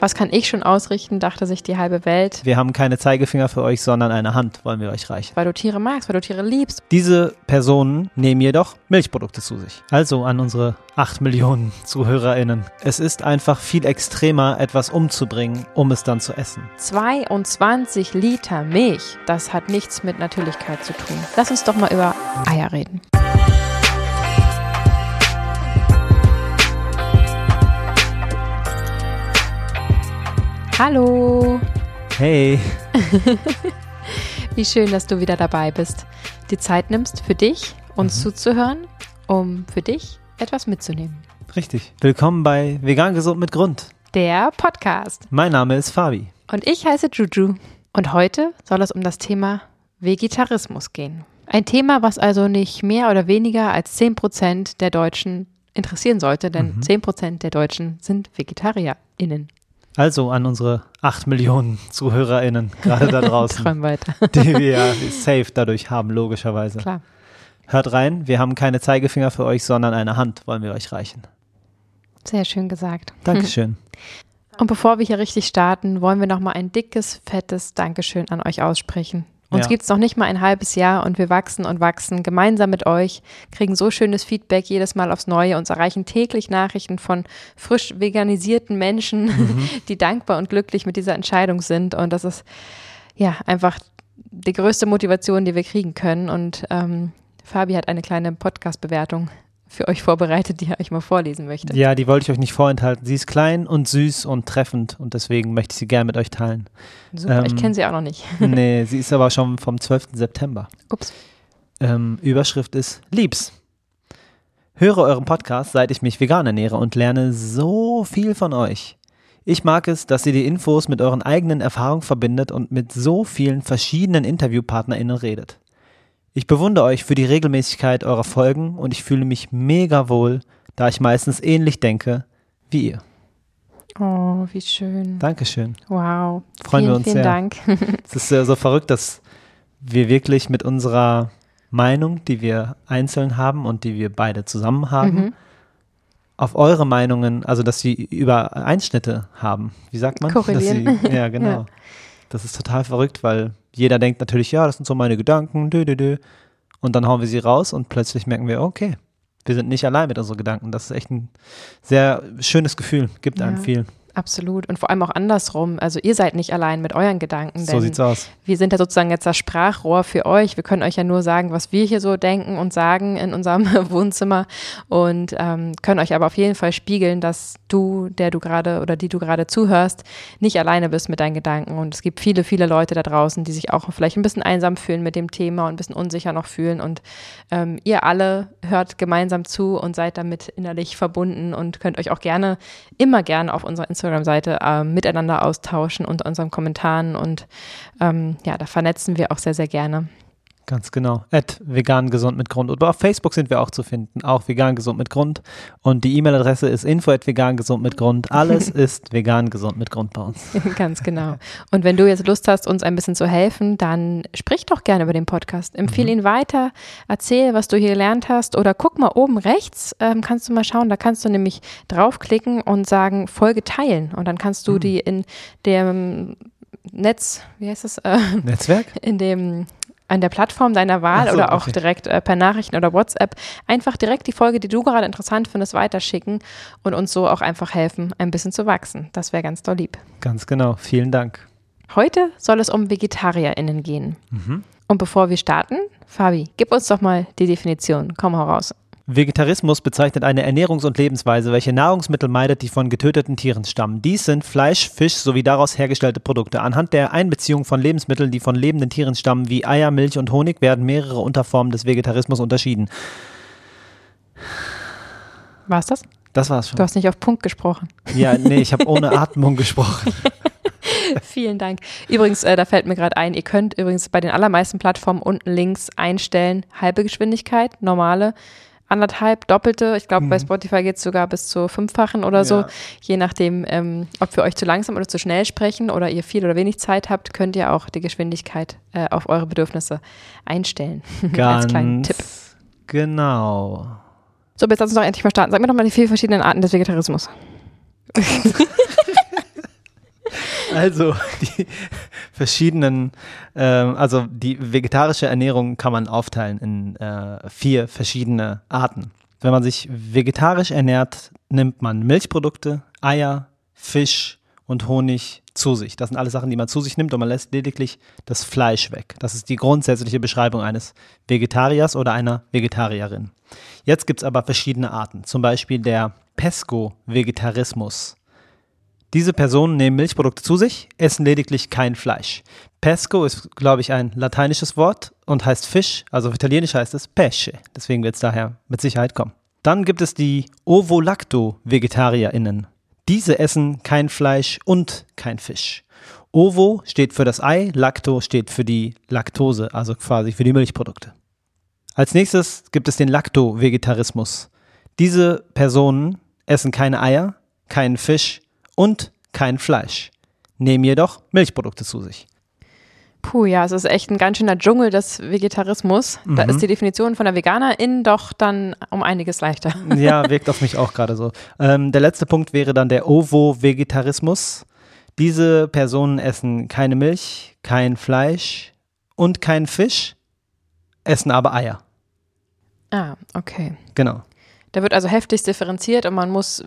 Was kann ich schon ausrichten, dachte sich die halbe Welt. Wir haben keine Zeigefinger für euch, sondern eine Hand wollen wir euch reichen. Weil du Tiere magst, weil du Tiere liebst. Diese Personen nehmen jedoch Milchprodukte zu sich. Also an unsere 8 Millionen ZuhörerInnen. Es ist einfach viel extremer, etwas umzubringen, um es dann zu essen. 22 Liter Milch, das hat nichts mit Natürlichkeit zu tun. Lass uns doch mal über Eier reden. Hallo. Hey. Wie schön, dass du wieder dabei bist. Die Zeit nimmst für dich, uns mhm. zuzuhören, um für dich etwas mitzunehmen. Richtig. Willkommen bei Vegan Gesund mit Grund. Der Podcast. Mein Name ist Fabi. Und ich heiße Juju. Und heute soll es um das Thema Vegetarismus gehen. Ein Thema, was also nicht mehr oder weniger als 10% der Deutschen interessieren sollte, denn mhm. 10% der Deutschen sind VegetarierInnen. Also an unsere 8 Millionen ZuhörerInnen, gerade da draußen. Träum weiter. die wir ja safe dadurch haben, logischerweise. Klar. Hört rein, wir haben keine Zeigefinger für euch, sondern eine Hand wollen wir euch reichen. Sehr schön gesagt. Dankeschön. Und bevor wir hier richtig starten, wollen wir nochmal ein dickes, fettes Dankeschön an euch aussprechen. Uns ja. gibt es noch nicht mal ein halbes Jahr und wir wachsen und wachsen gemeinsam mit euch, kriegen so schönes Feedback jedes Mal aufs Neue. Uns erreichen täglich Nachrichten von frisch veganisierten Menschen, mhm. die dankbar und glücklich mit dieser Entscheidung sind. Und das ist ja einfach die größte Motivation, die wir kriegen können. Und ähm, Fabi hat eine kleine Podcast-Bewertung für euch vorbereitet, die er euch mal vorlesen möchte. Ja, die wollte ich euch nicht vorenthalten. Sie ist klein und süß und treffend und deswegen möchte ich sie gerne mit euch teilen. Super, ähm, ich kenne sie auch noch nicht. nee, sie ist aber schon vom 12. September. Ups. Ähm, Überschrift ist Liebs. Höre euren Podcast, seit ich mich vegan ernähre und lerne so viel von euch. Ich mag es, dass ihr die Infos mit euren eigenen Erfahrungen verbindet und mit so vielen verschiedenen InterviewpartnerInnen redet. Ich bewundere euch für die Regelmäßigkeit eurer Folgen und ich fühle mich mega wohl, da ich meistens ähnlich denke wie ihr. Oh, wie schön. Dankeschön. Wow. Freuen vielen, wir uns vielen sehr. Dank. es ist ja so verrückt, dass wir wirklich mit unserer Meinung, die wir einzeln haben und die wir beide zusammen haben, mhm. auf eure Meinungen, also dass sie Übereinschnitte haben. Wie sagt man? Korrelieren. Sie, ja, genau. Ja. Das ist total verrückt, weil jeder denkt natürlich, ja, das sind so meine Gedanken, dö, dö, dö. Und dann hauen wir sie raus und plötzlich merken wir, okay, wir sind nicht allein mit unseren Gedanken. Das ist echt ein sehr schönes Gefühl, gibt ja. einem viel. Absolut. Und vor allem auch andersrum. Also ihr seid nicht allein mit euren Gedanken. so sieht's aus. Wir sind ja sozusagen jetzt das Sprachrohr für euch. Wir können euch ja nur sagen, was wir hier so denken und sagen in unserem Wohnzimmer und ähm, können euch aber auf jeden Fall spiegeln, dass du, der du gerade oder die du gerade zuhörst, nicht alleine bist mit deinen Gedanken. Und es gibt viele, viele Leute da draußen, die sich auch vielleicht ein bisschen einsam fühlen mit dem Thema und ein bisschen unsicher noch fühlen. Und ähm, ihr alle hört gemeinsam zu und seid damit innerlich verbunden und könnt euch auch gerne, immer gerne auf unserer Instagram Instagram-Seite äh, miteinander austauschen unter unseren Kommentaren und ähm, ja, da vernetzen wir auch sehr, sehr gerne. Ganz genau. At vegan gesund mit Grund. Und auf Facebook sind wir auch zu finden. Auch vegan gesund mit Grund. Und die E-Mail-Adresse ist info at vegan gesund mit Grund. Alles ist vegan gesund mit Grund bei uns. Ganz genau. Und wenn du jetzt Lust hast, uns ein bisschen zu helfen, dann sprich doch gerne über den Podcast. Empfehle mhm. ihn weiter. Erzähl, was du hier gelernt hast. Oder guck mal oben rechts, ähm, kannst du mal schauen. Da kannst du nämlich draufklicken und sagen, Folge teilen. Und dann kannst du mhm. die in dem Netz, wie heißt das? Äh, Netzwerk? In dem an der Plattform deiner Wahl so, oder auch okay. direkt äh, per Nachrichten oder WhatsApp einfach direkt die Folge, die du gerade interessant findest, weiterschicken und uns so auch einfach helfen, ein bisschen zu wachsen. Das wäre ganz doll lieb. Ganz genau. Vielen Dank. Heute soll es um VegetarierInnen gehen. Mhm. Und bevor wir starten, Fabi, gib uns doch mal die Definition. Komm heraus. Vegetarismus bezeichnet eine Ernährungs- und Lebensweise, welche Nahrungsmittel meidet, die von getöteten Tieren stammen. Dies sind Fleisch, Fisch sowie daraus hergestellte Produkte. Anhand der Einbeziehung von Lebensmitteln, die von lebenden Tieren stammen, wie Eier, Milch und Honig, werden mehrere Unterformen des Vegetarismus unterschieden. War's das? Das war's schon. Du hast nicht auf Punkt gesprochen. Ja, nee, ich habe ohne Atmung gesprochen. Vielen Dank. Übrigens, äh, da fällt mir gerade ein, ihr könnt übrigens bei den allermeisten Plattformen unten links einstellen, halbe Geschwindigkeit, normale anderthalb, doppelte. Ich glaube, mhm. bei Spotify geht es sogar bis zu fünffachen oder so. Je nachdem, ähm, ob wir euch zu langsam oder zu schnell sprechen oder ihr viel oder wenig Zeit habt, könnt ihr auch die Geschwindigkeit äh, auf eure Bedürfnisse einstellen. Ganz Als kleinen Tipp. Genau. So, jetzt lass uns doch endlich mal starten. Sag mir doch mal die vier verschiedenen Arten des Vegetarismus. Also die verschiedenen, ähm, also die vegetarische Ernährung kann man aufteilen in äh, vier verschiedene Arten. Wenn man sich vegetarisch ernährt, nimmt man Milchprodukte, Eier, Fisch und Honig zu sich. Das sind alles Sachen, die man zu sich nimmt und man lässt lediglich das Fleisch weg. Das ist die grundsätzliche Beschreibung eines Vegetariers oder einer Vegetarierin. Jetzt gibt es aber verschiedene Arten, zum Beispiel der Pesco-Vegetarismus. Diese Personen nehmen Milchprodukte zu sich, essen lediglich kein Fleisch. Pesco ist, glaube ich, ein lateinisches Wort und heißt Fisch, also auf Italienisch heißt es Pesce. Deswegen wird es daher mit Sicherheit kommen. Dann gibt es die Ovo-Lacto-VegetarierInnen. Diese essen kein Fleisch und kein Fisch. Ovo steht für das Ei, Lacto steht für die Laktose, also quasi für die Milchprodukte. Als nächstes gibt es den Lacto-Vegetarismus. Diese Personen essen keine Eier, keinen Fisch und kein Fleisch, nehmen jedoch Milchprodukte zu sich. Puh, ja, es ist echt ein ganz schöner Dschungel des Vegetarismus. Da Mhm. ist die Definition von der Veganerin doch dann um einiges leichter. Ja, wirkt auf mich auch gerade so. Ähm, der letzte Punkt wäre dann der Ovo-Vegetarismus. Diese Personen essen keine Milch, kein Fleisch und kein Fisch, essen aber Eier. Ah, okay. Genau. Da wird also heftig differenziert und man muss,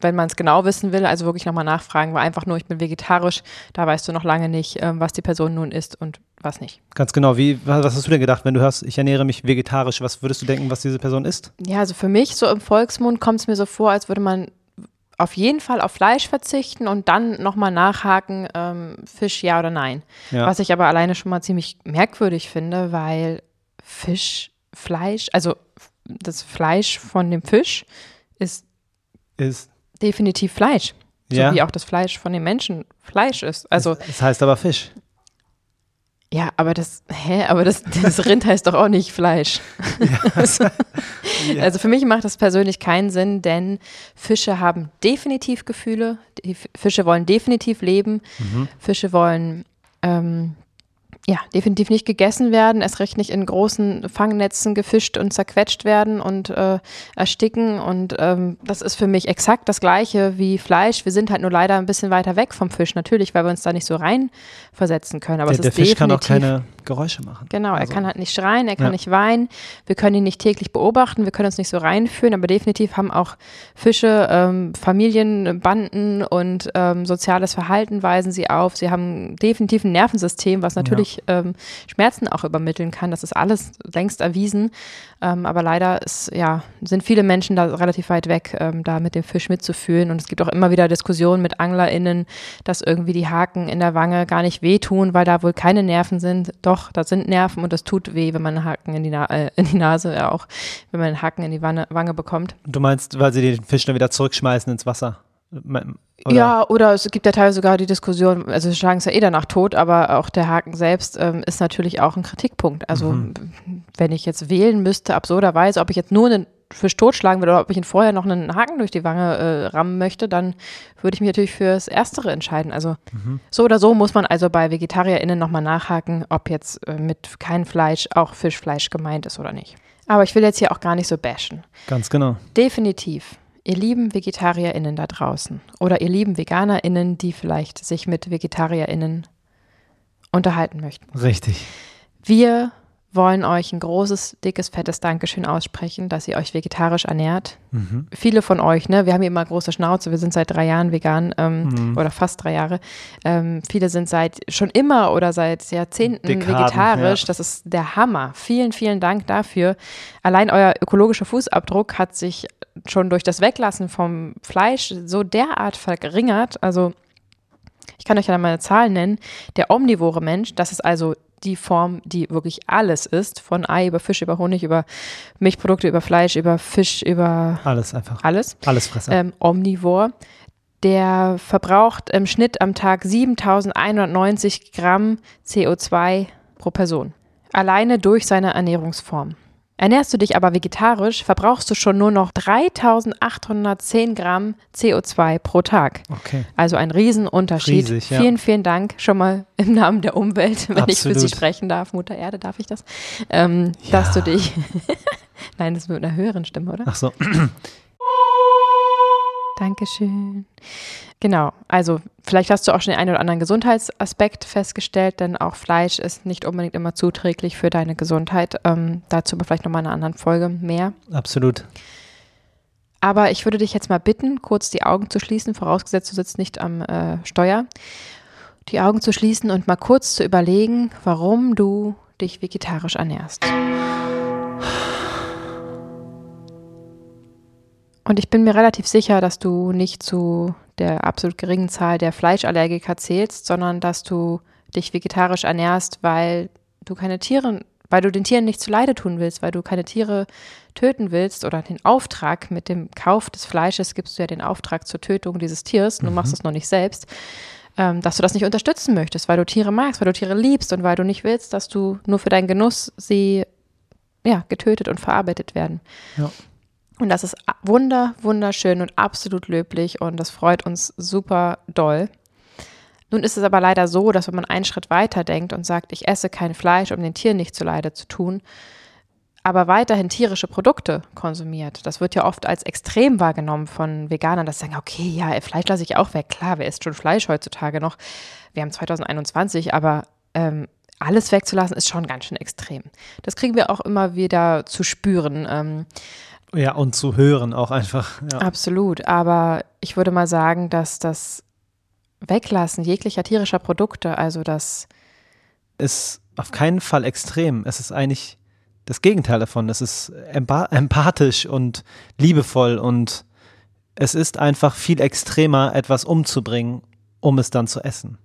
wenn man es genau wissen will, also wirklich nochmal nachfragen, weil einfach nur, ich bin vegetarisch, da weißt du noch lange nicht, ähm, was die Person nun isst und was nicht. Ganz genau. Wie, was was hast du denn gedacht, wenn du hörst, ich ernähre mich vegetarisch? Was würdest du denken, was diese Person isst? Ja, also für mich so im Volksmund kommt es mir so vor, als würde man auf jeden Fall auf Fleisch verzichten und dann nochmal nachhaken, ähm, Fisch ja oder nein. Ja. Was ich aber alleine schon mal ziemlich merkwürdig finde, weil Fisch, Fleisch, also das Fleisch von dem Fisch ist ist. definitiv Fleisch. So Ja. wie auch das Fleisch von dem Menschen Fleisch ist. Also, Es heißt aber Fisch. ja, aber das, hä, aber das, das Rind heißt doch auch nicht Fleisch. also, also für mich macht das persönlich keinen Sinn, denn Fische haben definitiv Gefühle. Fische wollen definitiv leben. Fische wollen ähm, ja, definitiv nicht gegessen werden, erst recht nicht in großen Fangnetzen gefischt und zerquetscht werden und äh, ersticken. Und ähm, das ist für mich exakt das Gleiche wie Fleisch. Wir sind halt nur leider ein bisschen weiter weg vom Fisch, natürlich, weil wir uns da nicht so reinversetzen können. Aber Der, es der ist Fisch kann auch keine Geräusche machen. Genau, er Also, kann halt nicht schreien, er kann Ja. nicht weinen. Wir können ihn nicht täglich beobachten, wir können uns nicht so reinführen, aber definitiv haben auch Fische ähm, Familien, Banden und ähm, soziales Verhalten weisen sie auf. Sie haben definitiv ein Nervensystem, was natürlich ähm, Schmerzen auch übermitteln kann. Das ist alles längst erwiesen. Ähm, aber leider ist, ja, sind viele Menschen da relativ weit weg, ähm, da mit dem Fisch mitzufühlen. Und es gibt auch immer wieder Diskussionen mit AnglerInnen, dass irgendwie die Haken in der Wange gar nicht wehtun, weil da wohl keine Nerven sind. Doch, da sind Nerven und das tut weh, wenn man einen Haken in die, Na äh, in die Nase, ja auch, wenn man einen Haken in die Wange, Wange bekommt. Du meinst, weil sie den Fisch dann wieder zurückschmeißen ins Wasser? Oder? Ja, oder es gibt ja teilweise sogar die Diskussion, also sie schlagen es ja eh danach tot, aber auch der Haken selbst ähm, ist natürlich auch ein Kritikpunkt. Also wenn ich jetzt wählen müsste, absurderweise, ob ich jetzt nur einen Fisch totschlagen würde oder ob ich ihn vorher noch einen Haken durch die Wange äh, rammen möchte, dann würde ich mich natürlich für das Erstere entscheiden. Also so oder so muss man also bei VegetarierInnen nochmal nachhaken, ob jetzt äh, mit kein Fleisch auch Fischfleisch gemeint ist oder nicht. Aber ich will jetzt hier auch gar nicht so bashen. Ganz genau. Definitiv. Ihr lieben VegetarierInnen da draußen oder ihr lieben VeganerInnen, die vielleicht sich mit VegetarierInnen unterhalten möchten. Richtig. Wir wollen euch ein großes, dickes, fettes Dankeschön aussprechen, dass ihr euch vegetarisch ernährt. Mhm. Viele von euch, ne, wir haben hier immer große Schnauze, wir sind seit drei Jahren vegan ähm, Mhm. oder fast drei Jahre. Ähm, viele sind seit schon immer oder seit Jahrzehnten Dekaden, vegetarisch. ja. Das ist der Hammer. Vielen, vielen Dank dafür. Allein euer ökologischer Fußabdruck hat sich schon durch das Weglassen vom Fleisch so derart verringert. Also ich kann euch ja mal eine Zahl nennen. Der omnivore Mensch, das ist also die Form, die wirklich alles ist, von Ei über Fisch, über Honig, über Milchprodukte, über Fleisch, über Fisch, über Alles einfach. alles, Alles Fresser. ähm, omnivor. Der verbraucht im Schnitt am Tag 7190 Gramm CO2 pro Person. Alleine durch seine Ernährungsform. Ernährst du dich aber vegetarisch, verbrauchst du schon nur noch 3810 Gramm CO2 pro Tag. Okay. Also ein Riesenunterschied. Riesig, ja. Vielen, vielen Dank schon mal im Namen der Umwelt, wenn ich für Sie Absolut. sprechen darf. Mutter Erde, darf ich das? Ähm, Dass du dich. Nein, das ist mit einer höheren Stimme, oder? Ach so. Dankeschön. Genau, also vielleicht hast du auch schon den einen oder anderen Gesundheitsaspekt festgestellt, denn auch Fleisch ist nicht unbedingt immer zuträglich für deine Gesundheit. Ähm, dazu aber vielleicht nochmal in einer anderen Folge mehr. Absolut. Aber ich würde dich jetzt mal bitten, kurz die Augen zu schließen, vorausgesetzt du sitzt nicht am äh, Steuer, die Augen zu schließen und mal kurz zu überlegen, warum du dich vegetarisch ernährst. Und ich bin mir relativ sicher, dass du nicht zu der absolut geringen Zahl der Fleischallergiker zählst, sondern dass du dich vegetarisch ernährst, weil du keine Tiere, weil du den Tieren nicht zu Leide tun willst, weil du keine Tiere töten willst oder den Auftrag mit dem Kauf des Fleisches gibst du ja den Auftrag zur Tötung dieses Tiers, mhm. du machst es noch nicht selbst, ähm, dass du das nicht unterstützen möchtest, weil du Tiere magst, weil du Tiere liebst und weil du nicht willst, dass du nur für deinen Genuss sie ja, getötet und verarbeitet werden. Ja. Und das ist wunder, wunderschön und absolut löblich und das freut uns super doll. Nun ist es aber leider so, dass wenn man einen Schritt weiter denkt und sagt, ich esse kein Fleisch, um den Tieren nicht zu Leide zu tun, aber weiterhin tierische Produkte konsumiert. Das wird ja oft als extrem wahrgenommen von Veganern, dass sie sagen, okay, ja, Fleisch lasse ich auch weg. Klar, wer isst schon Fleisch heutzutage noch? Wir haben 2021, aber ähm, alles wegzulassen ist schon ganz schön extrem. Das kriegen wir auch immer wieder zu spüren. Ähm, ja, und zu hören auch einfach. Ja. Absolut. Aber ich würde mal sagen, dass das Weglassen jeglicher tierischer Produkte, also das ist auf keinen Fall extrem. Es ist eigentlich das Gegenteil davon. Es ist empathisch und liebevoll und es ist einfach viel extremer, etwas umzubringen, um es dann zu essen.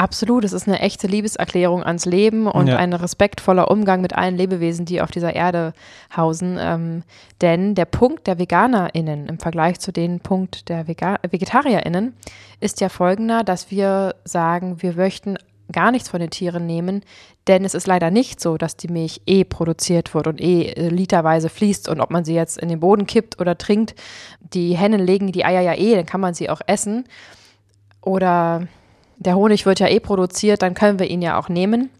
Absolut, es ist eine echte Liebeserklärung ans Leben und ja. ein respektvoller Umgang mit allen Lebewesen, die auf dieser Erde hausen. Ähm, denn der Punkt der VeganerInnen im Vergleich zu dem Punkt der Vega VegetarierInnen ist ja folgender, dass wir sagen, wir möchten gar nichts von den Tieren nehmen, denn es ist leider nicht so, dass die Milch eh produziert wird und eh äh, literweise fließt und ob man sie jetzt in den Boden kippt oder trinkt, die Hennen legen die Eier ja eh, dann kann man sie auch essen. Oder der Honig wird ja eh produziert, dann können wir ihn ja auch nehmen.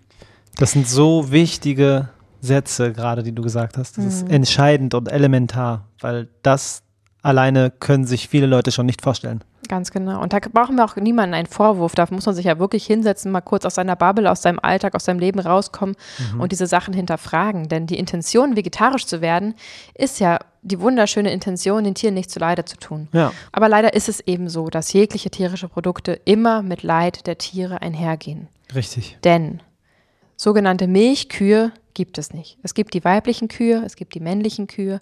Das sind so wichtige Sätze gerade, die du gesagt hast. Das mhm. ist entscheidend und elementar, weil das alleine können sich viele Leute schon nicht vorstellen. Ganz genau. Und da brauchen wir auch niemanden einen Vorwurf. Da muss man sich ja wirklich hinsetzen, mal kurz aus seiner Bubble, aus seinem Alltag, aus seinem Leben rauskommen mhm. und diese Sachen hinterfragen. Denn die Intention, vegetarisch zu werden, ist ja die wunderschöne Intention, den Tieren nicht zu Leide zu tun. Ja. Aber leider ist es eben so, dass jegliche tierische Produkte immer mit Leid der Tiere einhergehen. Richtig. Denn sogenannte Milchkühe gibt es nicht. Es gibt die weiblichen Kühe, es gibt die männlichen Kühe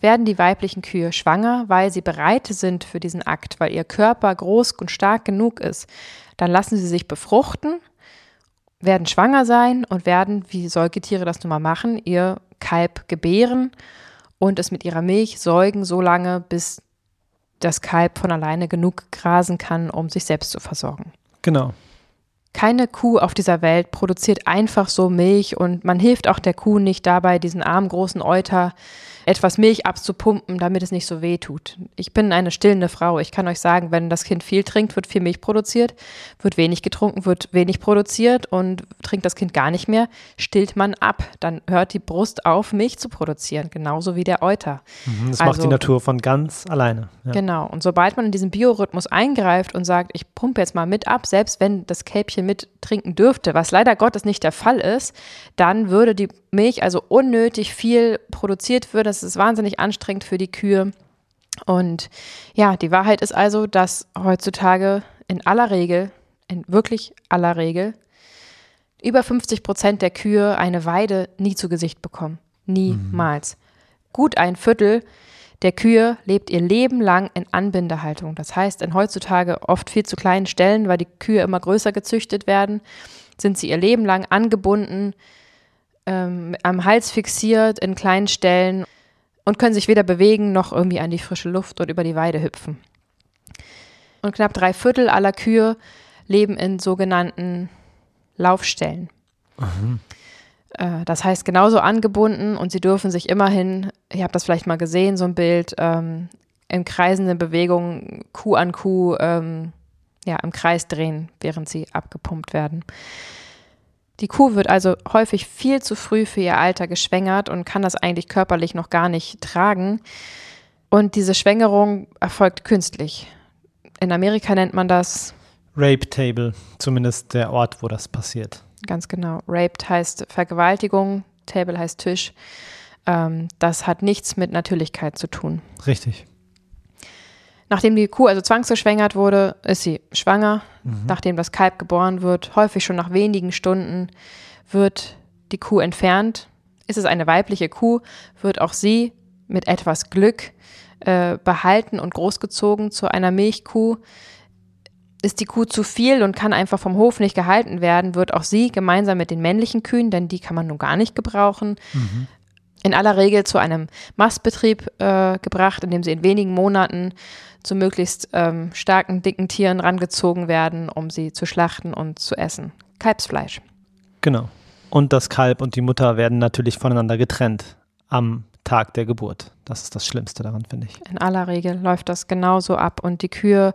werden die weiblichen Kühe schwanger, weil sie bereit sind für diesen Akt, weil ihr Körper groß und stark genug ist. Dann lassen sie sich befruchten, werden schwanger sein und werden, wie Säugetiere das nun mal machen, ihr Kalb gebären und es mit ihrer Milch säugen, so lange, bis das Kalb von alleine genug grasen kann, um sich selbst zu versorgen. Genau. Keine Kuh auf dieser Welt produziert einfach so Milch und man hilft auch der Kuh nicht dabei, diesen armen großen Euter etwas Milch abzupumpen, damit es nicht so weh tut. Ich bin eine stillende Frau. Ich kann euch sagen, wenn das Kind viel trinkt, wird viel Milch produziert, wird wenig getrunken, wird wenig produziert und trinkt das Kind gar nicht mehr, stillt man ab. Dann hört die Brust auf, Milch zu produzieren, genauso wie der Euter. Mhm, das also, macht die Natur von ganz alleine. Ja. Genau. Und sobald man in diesen Biorhythmus eingreift und sagt, ich pumpe jetzt mal mit ab, selbst wenn das Kälbchen mit trinken dürfte, was leider Gottes nicht der Fall ist, dann würde die Milch also unnötig viel produziert wird. Das ist wahnsinnig anstrengend für die Kühe. Und ja, die Wahrheit ist also, dass heutzutage in aller Regel, in wirklich aller Regel, über 50 Prozent der Kühe eine Weide nie zu Gesicht bekommen. Niemals. Mhm. Gut ein Viertel der Kühe lebt ihr Leben lang in Anbindehaltung. Das heißt, in heutzutage oft viel zu kleinen Stellen, weil die Kühe immer größer gezüchtet werden, sind sie ihr Leben lang angebunden, ähm, am Hals fixiert in kleinen Stellen und können sich weder bewegen noch irgendwie an die frische Luft und über die Weide hüpfen. Und knapp drei Viertel aller Kühe leben in sogenannten Laufstellen. Mhm. Äh, das heißt, genauso angebunden und sie dürfen sich immerhin, ihr habt das vielleicht mal gesehen, so ein Bild, ähm, in kreisenden Bewegungen Kuh an Kuh ähm, ja, im Kreis drehen, während sie abgepumpt werden. Die Kuh wird also häufig viel zu früh für ihr Alter geschwängert und kann das eigentlich körperlich noch gar nicht tragen. Und diese Schwängerung erfolgt künstlich. In Amerika nennt man das Rape Table, zumindest der Ort, wo das passiert. Ganz genau. Raped heißt Vergewaltigung, Table heißt Tisch. Ähm, das hat nichts mit Natürlichkeit zu tun. Richtig. Nachdem die Kuh also zwangsgeschwängert wurde, ist sie schwanger. Mhm. Nachdem das Kalb geboren wird, häufig schon nach wenigen Stunden, wird die Kuh entfernt. Ist es eine weibliche Kuh, wird auch sie mit etwas Glück äh, behalten und großgezogen zu einer Milchkuh. Ist die Kuh zu viel und kann einfach vom Hof nicht gehalten werden, wird auch sie gemeinsam mit den männlichen Kühen, denn die kann man nun gar nicht gebrauchen, mhm. In aller Regel zu einem Mastbetrieb äh, gebracht, in dem sie in wenigen Monaten zu möglichst ähm, starken, dicken Tieren rangezogen werden, um sie zu schlachten und zu essen. Kalbsfleisch. Genau. Und das Kalb und die Mutter werden natürlich voneinander getrennt am Tag der Geburt. Das ist das Schlimmste daran, finde ich. In aller Regel läuft das genauso ab und die Kühe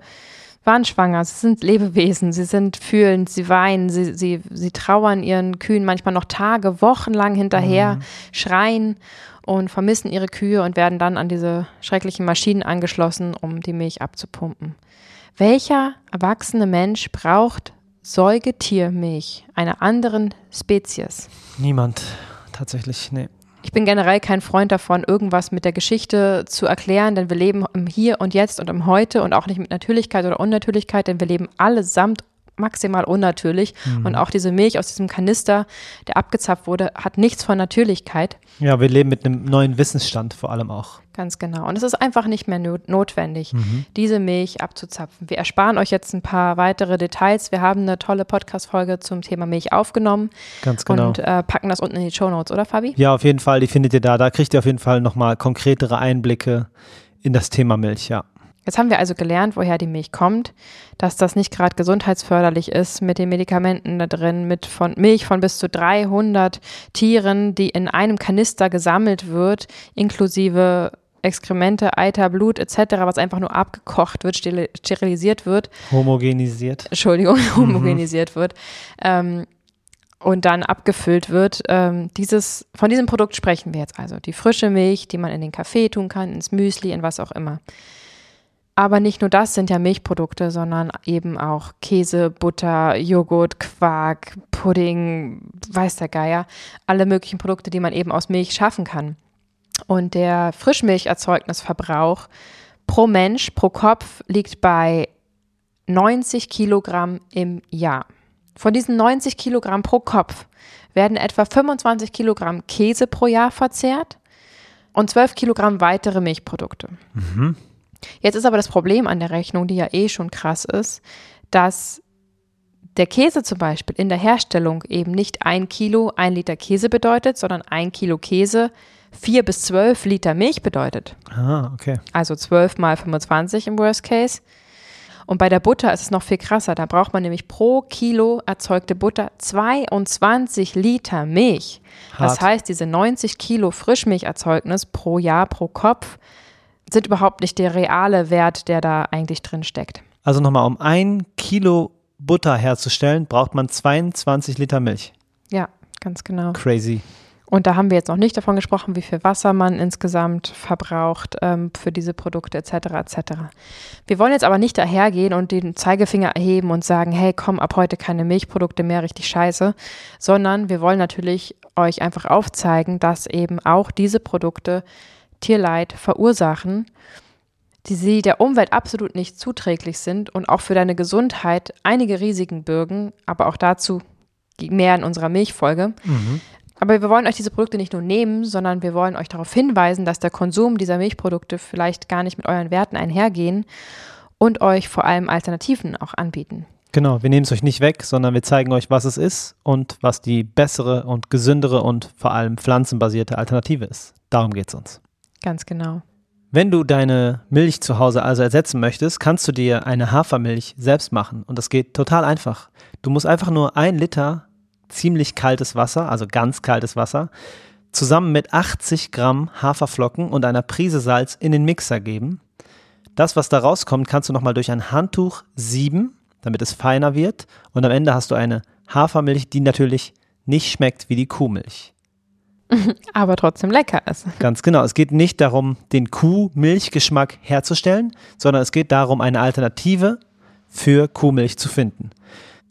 waren schwanger, sie sind Lebewesen, sie sind fühlend, sie weinen, sie, sie, sie trauern ihren Kühen manchmal noch Tage, Wochen lang hinterher, mhm. schreien und vermissen ihre Kühe und werden dann an diese schrecklichen Maschinen angeschlossen, um die Milch abzupumpen. Welcher erwachsene Mensch braucht Säugetiermilch einer anderen Spezies? Niemand, tatsächlich, nee. Ich bin generell kein Freund davon, irgendwas mit der Geschichte zu erklären, denn wir leben im Hier und Jetzt und im Heute und auch nicht mit Natürlichkeit oder Unnatürlichkeit, denn wir leben allesamt maximal unnatürlich. Mhm. Und auch diese Milch aus diesem Kanister, der abgezapft wurde, hat nichts von Natürlichkeit. Ja, wir leben mit einem neuen Wissensstand vor allem auch. Ganz genau. Und es ist einfach nicht mehr notwendig, mhm. diese Milch abzuzapfen. Wir ersparen euch jetzt ein paar weitere Details. Wir haben eine tolle Podcast-Folge zum Thema Milch aufgenommen. Ganz genau. Und äh, packen das unten in die Show Notes, oder Fabi? Ja, auf jeden Fall. Die findet ihr da. Da kriegt ihr auf jeden Fall nochmal konkretere Einblicke in das Thema Milch, ja. Jetzt haben wir also gelernt, woher die Milch kommt, dass das nicht gerade gesundheitsförderlich ist mit den Medikamenten da drin, mit von Milch von bis zu 300 Tieren, die in einem Kanister gesammelt wird, inklusive Exkremente, Eiter, Blut etc., was einfach nur abgekocht wird, sterilisiert wird. Homogenisiert. Entschuldigung, mhm. homogenisiert wird. Ähm, und dann abgefüllt wird. Ähm, dieses, von diesem Produkt sprechen wir jetzt also. Die frische Milch, die man in den Kaffee tun kann, ins Müsli, in was auch immer. Aber nicht nur das sind ja Milchprodukte, sondern eben auch Käse, Butter, Joghurt, Quark, Pudding, weiß der Geier. Alle möglichen Produkte, die man eben aus Milch schaffen kann. Und der Frischmilcherzeugnisverbrauch pro Mensch, pro Kopf liegt bei 90 Kilogramm im Jahr. Von diesen 90 Kilogramm pro Kopf werden etwa 25 Kilogramm Käse pro Jahr verzehrt und 12 Kilogramm weitere Milchprodukte. Mhm. Jetzt ist aber das Problem an der Rechnung, die ja eh schon krass ist, dass der Käse zum Beispiel in der Herstellung eben nicht ein Kilo, ein Liter Käse bedeutet, sondern ein Kilo Käse vier bis zwölf Liter Milch bedeutet. Ah, okay. Also zwölf mal 25 im Worst Case. Und bei der Butter ist es noch viel krasser. Da braucht man nämlich pro Kilo erzeugte Butter 22 Liter Milch. Hart. Das heißt, diese 90 Kilo Frischmilcherzeugnis pro Jahr, pro Kopf, sind überhaupt nicht der reale Wert, der da eigentlich drin steckt. Also nochmal, um ein Kilo Butter herzustellen, braucht man 22 Liter Milch. Ja, ganz genau. Crazy. Und da haben wir jetzt noch nicht davon gesprochen, wie viel Wasser man insgesamt verbraucht ähm, für diese Produkte etc. etc. Wir wollen jetzt aber nicht dahergehen und den Zeigefinger erheben und sagen, hey, komm, ab heute keine Milchprodukte mehr, richtig scheiße, sondern wir wollen natürlich euch einfach aufzeigen, dass eben auch diese Produkte Tierleid verursachen, die sie der Umwelt absolut nicht zuträglich sind und auch für deine Gesundheit einige Risiken bürgen, aber auch dazu mehr in unserer Milchfolge. Mhm. Aber wir wollen euch diese Produkte nicht nur nehmen, sondern wir wollen euch darauf hinweisen, dass der Konsum dieser Milchprodukte vielleicht gar nicht mit euren Werten einhergehen und euch vor allem Alternativen auch anbieten. Genau, wir nehmen es euch nicht weg, sondern wir zeigen euch, was es ist und was die bessere und gesündere und vor allem pflanzenbasierte Alternative ist. Darum geht es uns. Ganz genau. Wenn du deine Milch zu Hause also ersetzen möchtest, kannst du dir eine Hafermilch selbst machen. Und das geht total einfach. Du musst einfach nur ein Liter ziemlich kaltes Wasser, also ganz kaltes Wasser, zusammen mit 80 Gramm Haferflocken und einer Prise Salz in den Mixer geben. Das, was da rauskommt, kannst du nochmal durch ein Handtuch sieben, damit es feiner wird. Und am Ende hast du eine Hafermilch, die natürlich nicht schmeckt wie die Kuhmilch. Aber trotzdem lecker ist. Ganz genau. Es geht nicht darum, den Kuhmilchgeschmack herzustellen, sondern es geht darum, eine Alternative für Kuhmilch zu finden.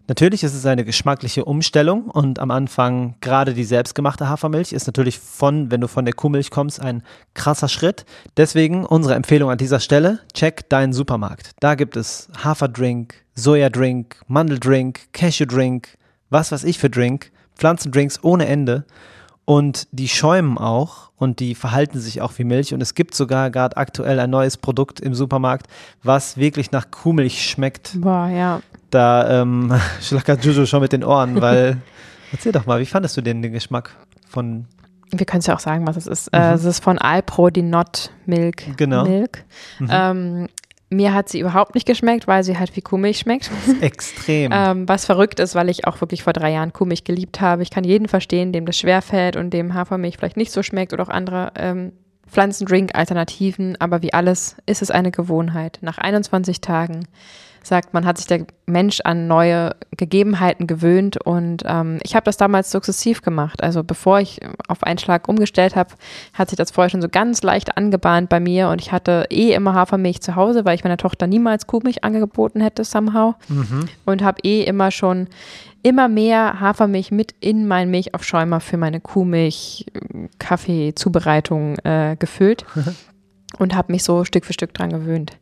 Natürlich ist es eine geschmackliche Umstellung und am Anfang gerade die selbstgemachte Hafermilch ist natürlich von, wenn du von der Kuhmilch kommst, ein krasser Schritt. Deswegen unsere Empfehlung an dieser Stelle, check deinen Supermarkt. Da gibt es Haferdrink, Sojadrink, Mandeldrink, Cashew-Drink, was weiß ich für Drink, Pflanzendrinks ohne Ende. Und die schäumen auch und die verhalten sich auch wie Milch. Und es gibt sogar gerade aktuell ein neues Produkt im Supermarkt, was wirklich nach Kuhmilch schmeckt. Boah, ja. Da ähm, schlackert Juju schon mit den Ohren, weil. erzähl doch mal, wie fandest du denn den Geschmack von. Wir können es ja auch sagen, was es ist. Mhm. Äh, es ist von Alpro, die Not Milk. Genau. Milk. Mhm. Ähm, mir hat sie überhaupt nicht geschmeckt, weil sie halt wie Kuhmilch schmeckt. Extrem. ähm, was verrückt ist, weil ich auch wirklich vor drei Jahren Kuhmilch geliebt habe. Ich kann jeden verstehen, dem das schwerfällt und dem Hafermilch vielleicht nicht so schmeckt oder auch andere ähm, Pflanzendrink-Alternativen. Aber wie alles ist es eine Gewohnheit. Nach 21 Tagen sagt, man hat sich der Mensch an neue Gegebenheiten gewöhnt und ähm, ich habe das damals sukzessiv gemacht. Also bevor ich auf einen Schlag umgestellt habe, hat sich das vorher schon so ganz leicht angebahnt bei mir und ich hatte eh immer Hafermilch zu Hause, weil ich meiner Tochter niemals Kuhmilch angeboten hätte somehow mhm. und habe eh immer schon immer mehr Hafermilch mit in meinen Milchaufschäumer für meine Kuhmilch-Kaffee-Zubereitung äh, gefüllt und habe mich so Stück für Stück dran gewöhnt.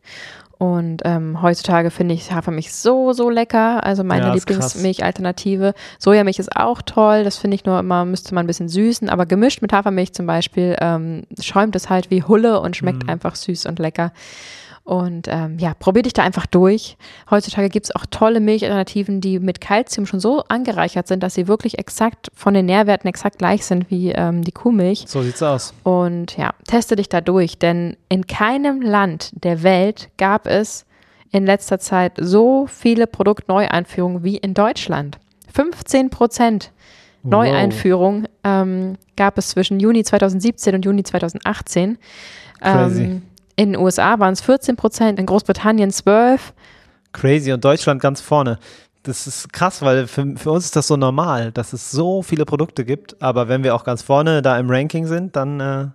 Und ähm, heutzutage finde ich Hafermilch so, so lecker. Also meine ja, Lieblingsmilchalternative. Sojamilch ist auch toll. Das finde ich nur immer, müsste man ein bisschen süßen. Aber gemischt mit Hafermilch zum Beispiel ähm, schäumt es halt wie Hulle und schmeckt mm. einfach süß und lecker. Und ähm, ja, probier dich da einfach durch. Heutzutage gibt es auch tolle Milchalternativen, die mit Kalzium schon so angereichert sind, dass sie wirklich exakt von den Nährwerten exakt gleich sind wie ähm, die Kuhmilch. So sieht's aus. Und ja, teste dich da durch, denn in keinem Land der Welt gab es in letzter Zeit so viele Produktneueinführungen wie in Deutschland. 15 Prozent Neueinführung ähm, gab es zwischen Juni 2017 und Juni 2018. Crazy. Ähm, in den USA waren es 14 Prozent, in Großbritannien 12. Crazy und Deutschland ganz vorne. Das ist krass, weil für, für uns ist das so normal, dass es so viele Produkte gibt. Aber wenn wir auch ganz vorne da im Ranking sind, dann äh,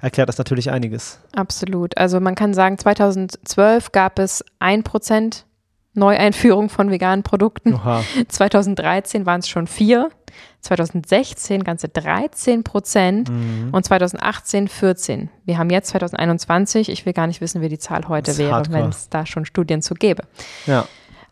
erklärt das natürlich einiges. Absolut. Also man kann sagen, 2012 gab es 1 Prozent Neueinführung von veganen Produkten. Oha. 2013 waren es schon 4. 2016 ganze 13 Prozent mhm. und 2018 14. Wir haben jetzt 2021. Ich will gar nicht wissen, wie die Zahl heute wäre, wenn es da schon Studien zu gäbe. Ja.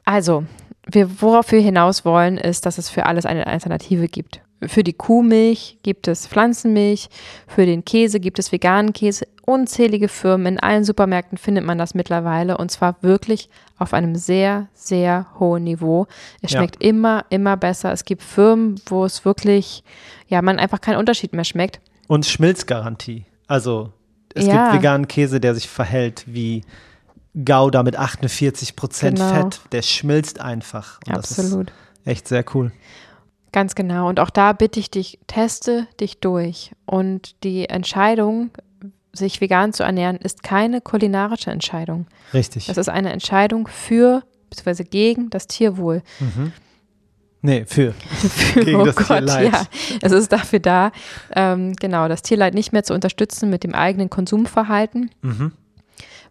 Also, wir, worauf wir hinaus wollen, ist, dass es für alles eine Alternative gibt. Für die Kuhmilch gibt es Pflanzenmilch, für den Käse gibt es veganen Käse. Unzählige Firmen, in allen Supermärkten findet man das mittlerweile und zwar wirklich auf einem sehr, sehr hohen Niveau. Es schmeckt ja. immer, immer besser. Es gibt Firmen, wo es wirklich, ja, man einfach keinen Unterschied mehr schmeckt. Und Schmilzgarantie. Also es ja. gibt veganen Käse, der sich verhält wie Gouda mit 48 Prozent genau. Fett. Der schmilzt einfach. Und Absolut. Das ist echt sehr cool. Ganz genau. Und auch da bitte ich dich, teste dich durch. Und die Entscheidung, sich vegan zu ernähren, ist keine kulinarische Entscheidung. Richtig. Das ist eine Entscheidung für bzw. gegen das Tierwohl. Mhm. Nee, für. für gegen oh das Gott, Tierleid. ja. Es ist dafür da, ähm, genau, das Tierleid nicht mehr zu unterstützen mit dem eigenen Konsumverhalten. Mhm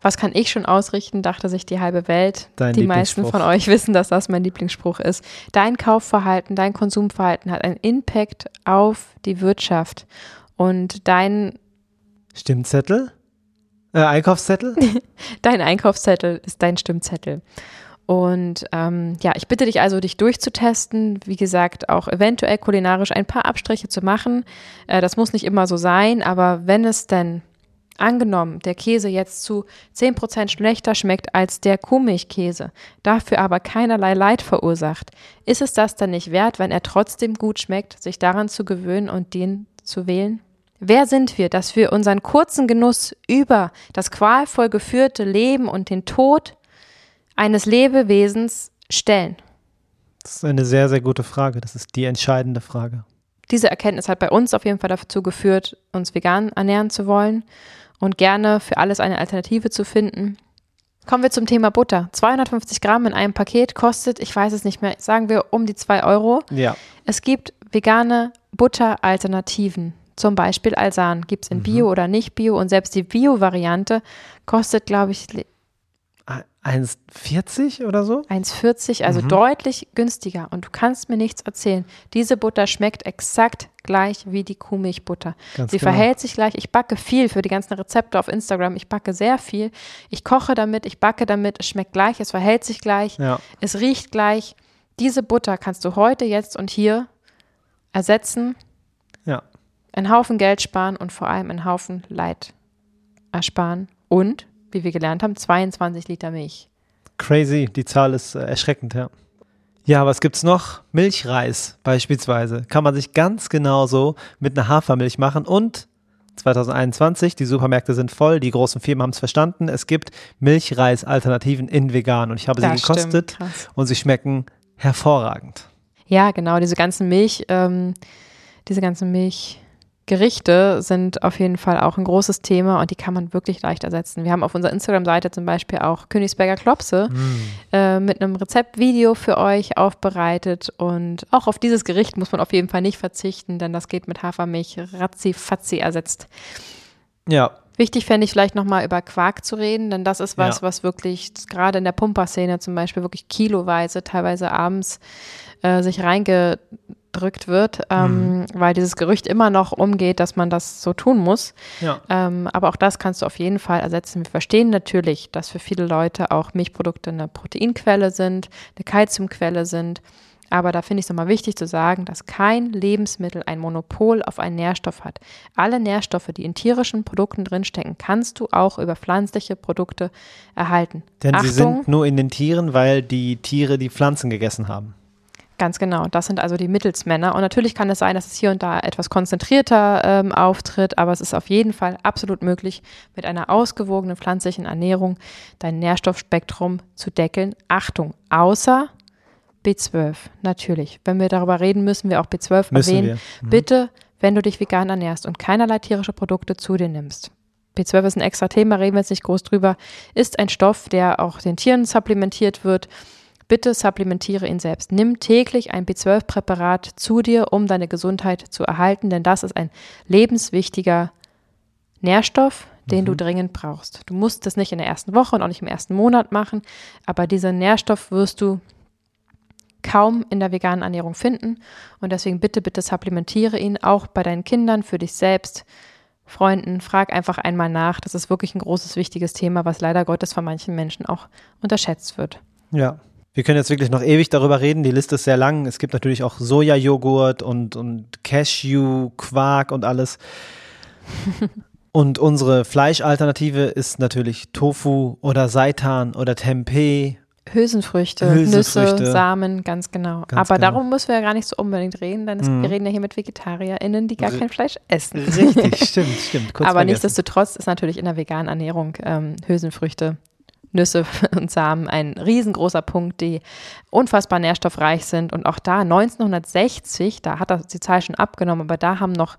was kann ich schon ausrichten, dachte sich die halbe Welt. Dein die meisten von euch wissen, dass das mein Lieblingsspruch ist. Dein Kaufverhalten, dein Konsumverhalten hat einen Impact auf die Wirtschaft. Und dein Stimmzettel? Äh, Einkaufszettel? dein Einkaufszettel ist dein Stimmzettel. Und ähm, ja, ich bitte dich also, dich durchzutesten. Wie gesagt, auch eventuell kulinarisch ein paar Abstriche zu machen. Äh, das muss nicht immer so sein, aber wenn es denn Angenommen, der Käse jetzt zu 10% schlechter schmeckt als der Kuhmilchkäse, dafür aber keinerlei Leid verursacht, ist es das dann nicht wert, wenn er trotzdem gut schmeckt, sich daran zu gewöhnen und den zu wählen? Wer sind wir, dass wir unseren kurzen Genuss über das qualvoll geführte Leben und den Tod eines Lebewesens stellen? Das ist eine sehr, sehr gute Frage. Das ist die entscheidende Frage. Diese Erkenntnis hat bei uns auf jeden Fall dazu geführt, uns vegan ernähren zu wollen und gerne für alles eine Alternative zu finden. Kommen wir zum Thema Butter. 250 Gramm in einem Paket kostet, ich weiß es nicht mehr, sagen wir um die 2 Euro. Ja. Es gibt vegane Butteralternativen. Zum Beispiel Alsan. Gibt es in Mhm. Bio oder nicht Bio. Und selbst die Bio-Variante kostet, glaube ich, 1,40 oder so? 1,40, also Mhm. deutlich günstiger. Und du kannst mir nichts erzählen. Diese Butter schmeckt exakt gleich wie die Kuhmilchbutter. Ganz Sie genau. verhält sich gleich. Ich backe viel für die ganzen Rezepte auf Instagram. Ich backe sehr viel. Ich koche damit, ich backe damit. Es schmeckt gleich, es verhält sich gleich, Ja. es riecht gleich. Diese Butter kannst du heute, jetzt und hier ersetzen, Ja. einen Haufen Geld sparen und vor allem einen Haufen Leid ersparen. Und, wie wir gelernt haben, 22 Liter Milch. Crazy, die Zahl ist äh, erschreckend, ja. Ja, was gibt's noch? Milchreis beispielsweise. Kann man sich ganz genauso mit einer Hafermilch machen und 2021, die Supermärkte sind voll, die großen Firmen haben es verstanden. Es gibt Milchreis-Alternativen in vegan und ich habe sie Das stimmt, gekostet und sie schmecken hervorragend. Ja, genau, diese ganzen Milch, ähm, diese ganzen Milchgerichte sind auf jeden Fall auch ein großes Thema und die kann man wirklich leicht ersetzen. Wir haben auf unserer Instagram-Seite zum Beispiel auch Königsberger Klopse äh, mit einem Rezeptvideo für euch aufbereitet und auch auf dieses Gericht muss man auf jeden Fall nicht verzichten, denn das geht mit Hafermilch ratzi-fatzi ersetzt. Ja, Wichtig fände ich vielleicht nochmal über Quark zu reden, denn das ist was, Ja. was wirklich gerade in der Pumperszene zum Beispiel wirklich kiloweise, teilweise abends äh, sich reingedrückt wird, ähm, Mhm. weil dieses Gerücht immer noch umgeht, dass man das so tun muss. ja. Ähm, aber auch das kannst du auf jeden Fall ersetzen. Wir verstehen natürlich, dass für viele Leute auch Milchprodukte eine Proteinquelle sind, eine Kalziumquelle sind. Aber da finde ich es nochmal wichtig zu sagen, dass kein Lebensmittel ein Monopol auf einen Nährstoff hat. Alle Nährstoffe, die in tierischen Produkten drinstecken, kannst du auch über pflanzliche Produkte erhalten. Denn Achtung, sie sind nur in den Tieren, weil die Tiere die Pflanzen gegessen haben. Ganz genau. Das sind also die Mittelsmänner. Und natürlich kann es sein, dass es hier und da etwas konzentrierter ähm, auftritt, aber es ist auf jeden Fall absolut möglich, mit einer ausgewogenen pflanzlichen Ernährung dein Nährstoffspektrum zu deckeln. Achtung, außer B12. Natürlich. Wenn wir darüber reden, müssen wir auch B12 Müssen erwähnen. Mhm. Bitte, wenn du dich vegan ernährst und keinerlei tierische Produkte zu dir nimmst. B12 ist ein extra Thema, reden wir jetzt nicht groß drüber, ist ein Stoff, der auch den Tieren supplementiert wird. Bitte supplementiere ihn selbst. Nimm täglich ein B12-Präparat zu dir, um deine Gesundheit zu erhalten, denn das ist ein lebenswichtiger Nährstoff, den du dringend brauchst. Du musst das nicht in der ersten Woche und auch nicht im ersten Monat machen, aber diesen Nährstoff wirst du kaum in der veganen Ernährung finden. Und deswegen bitte, bitte supplementiere ihn auch bei deinen Kindern, für dich selbst, Freunden. Frag einfach einmal nach. Das ist wirklich ein großes, wichtiges Thema, was leider Gottes von manchen Menschen auch unterschätzt wird. Ja. Wir können jetzt wirklich noch ewig darüber reden. Die Liste ist sehr lang. Es gibt natürlich auch Sojajoghurt und, und Cashew, Quark und alles. und unsere Fleischalternative ist natürlich Tofu oder Seitan oder Tempeh. Hülsenfrüchte, Hülsenfrüchte. Nüsse, Samen, ganz genau. Ganz Aber genau. darum müssen wir ja gar nicht so unbedingt reden, denn es, Mhm. wir reden ja hier mit VegetarierInnen, die gar R- kein Fleisch essen. Richtig, stimmt, stimmt. Kurz Aber vergessen. nichtsdestotrotz ist natürlich in der veganen Ernährung ähm, Hülsenfrüchte, Nüsse und Samen ein riesengroßer Punkt, die unfassbar nährstoffreich sind. Und auch da 1960, da hat das die Zahl schon abgenommen, aber da haben noch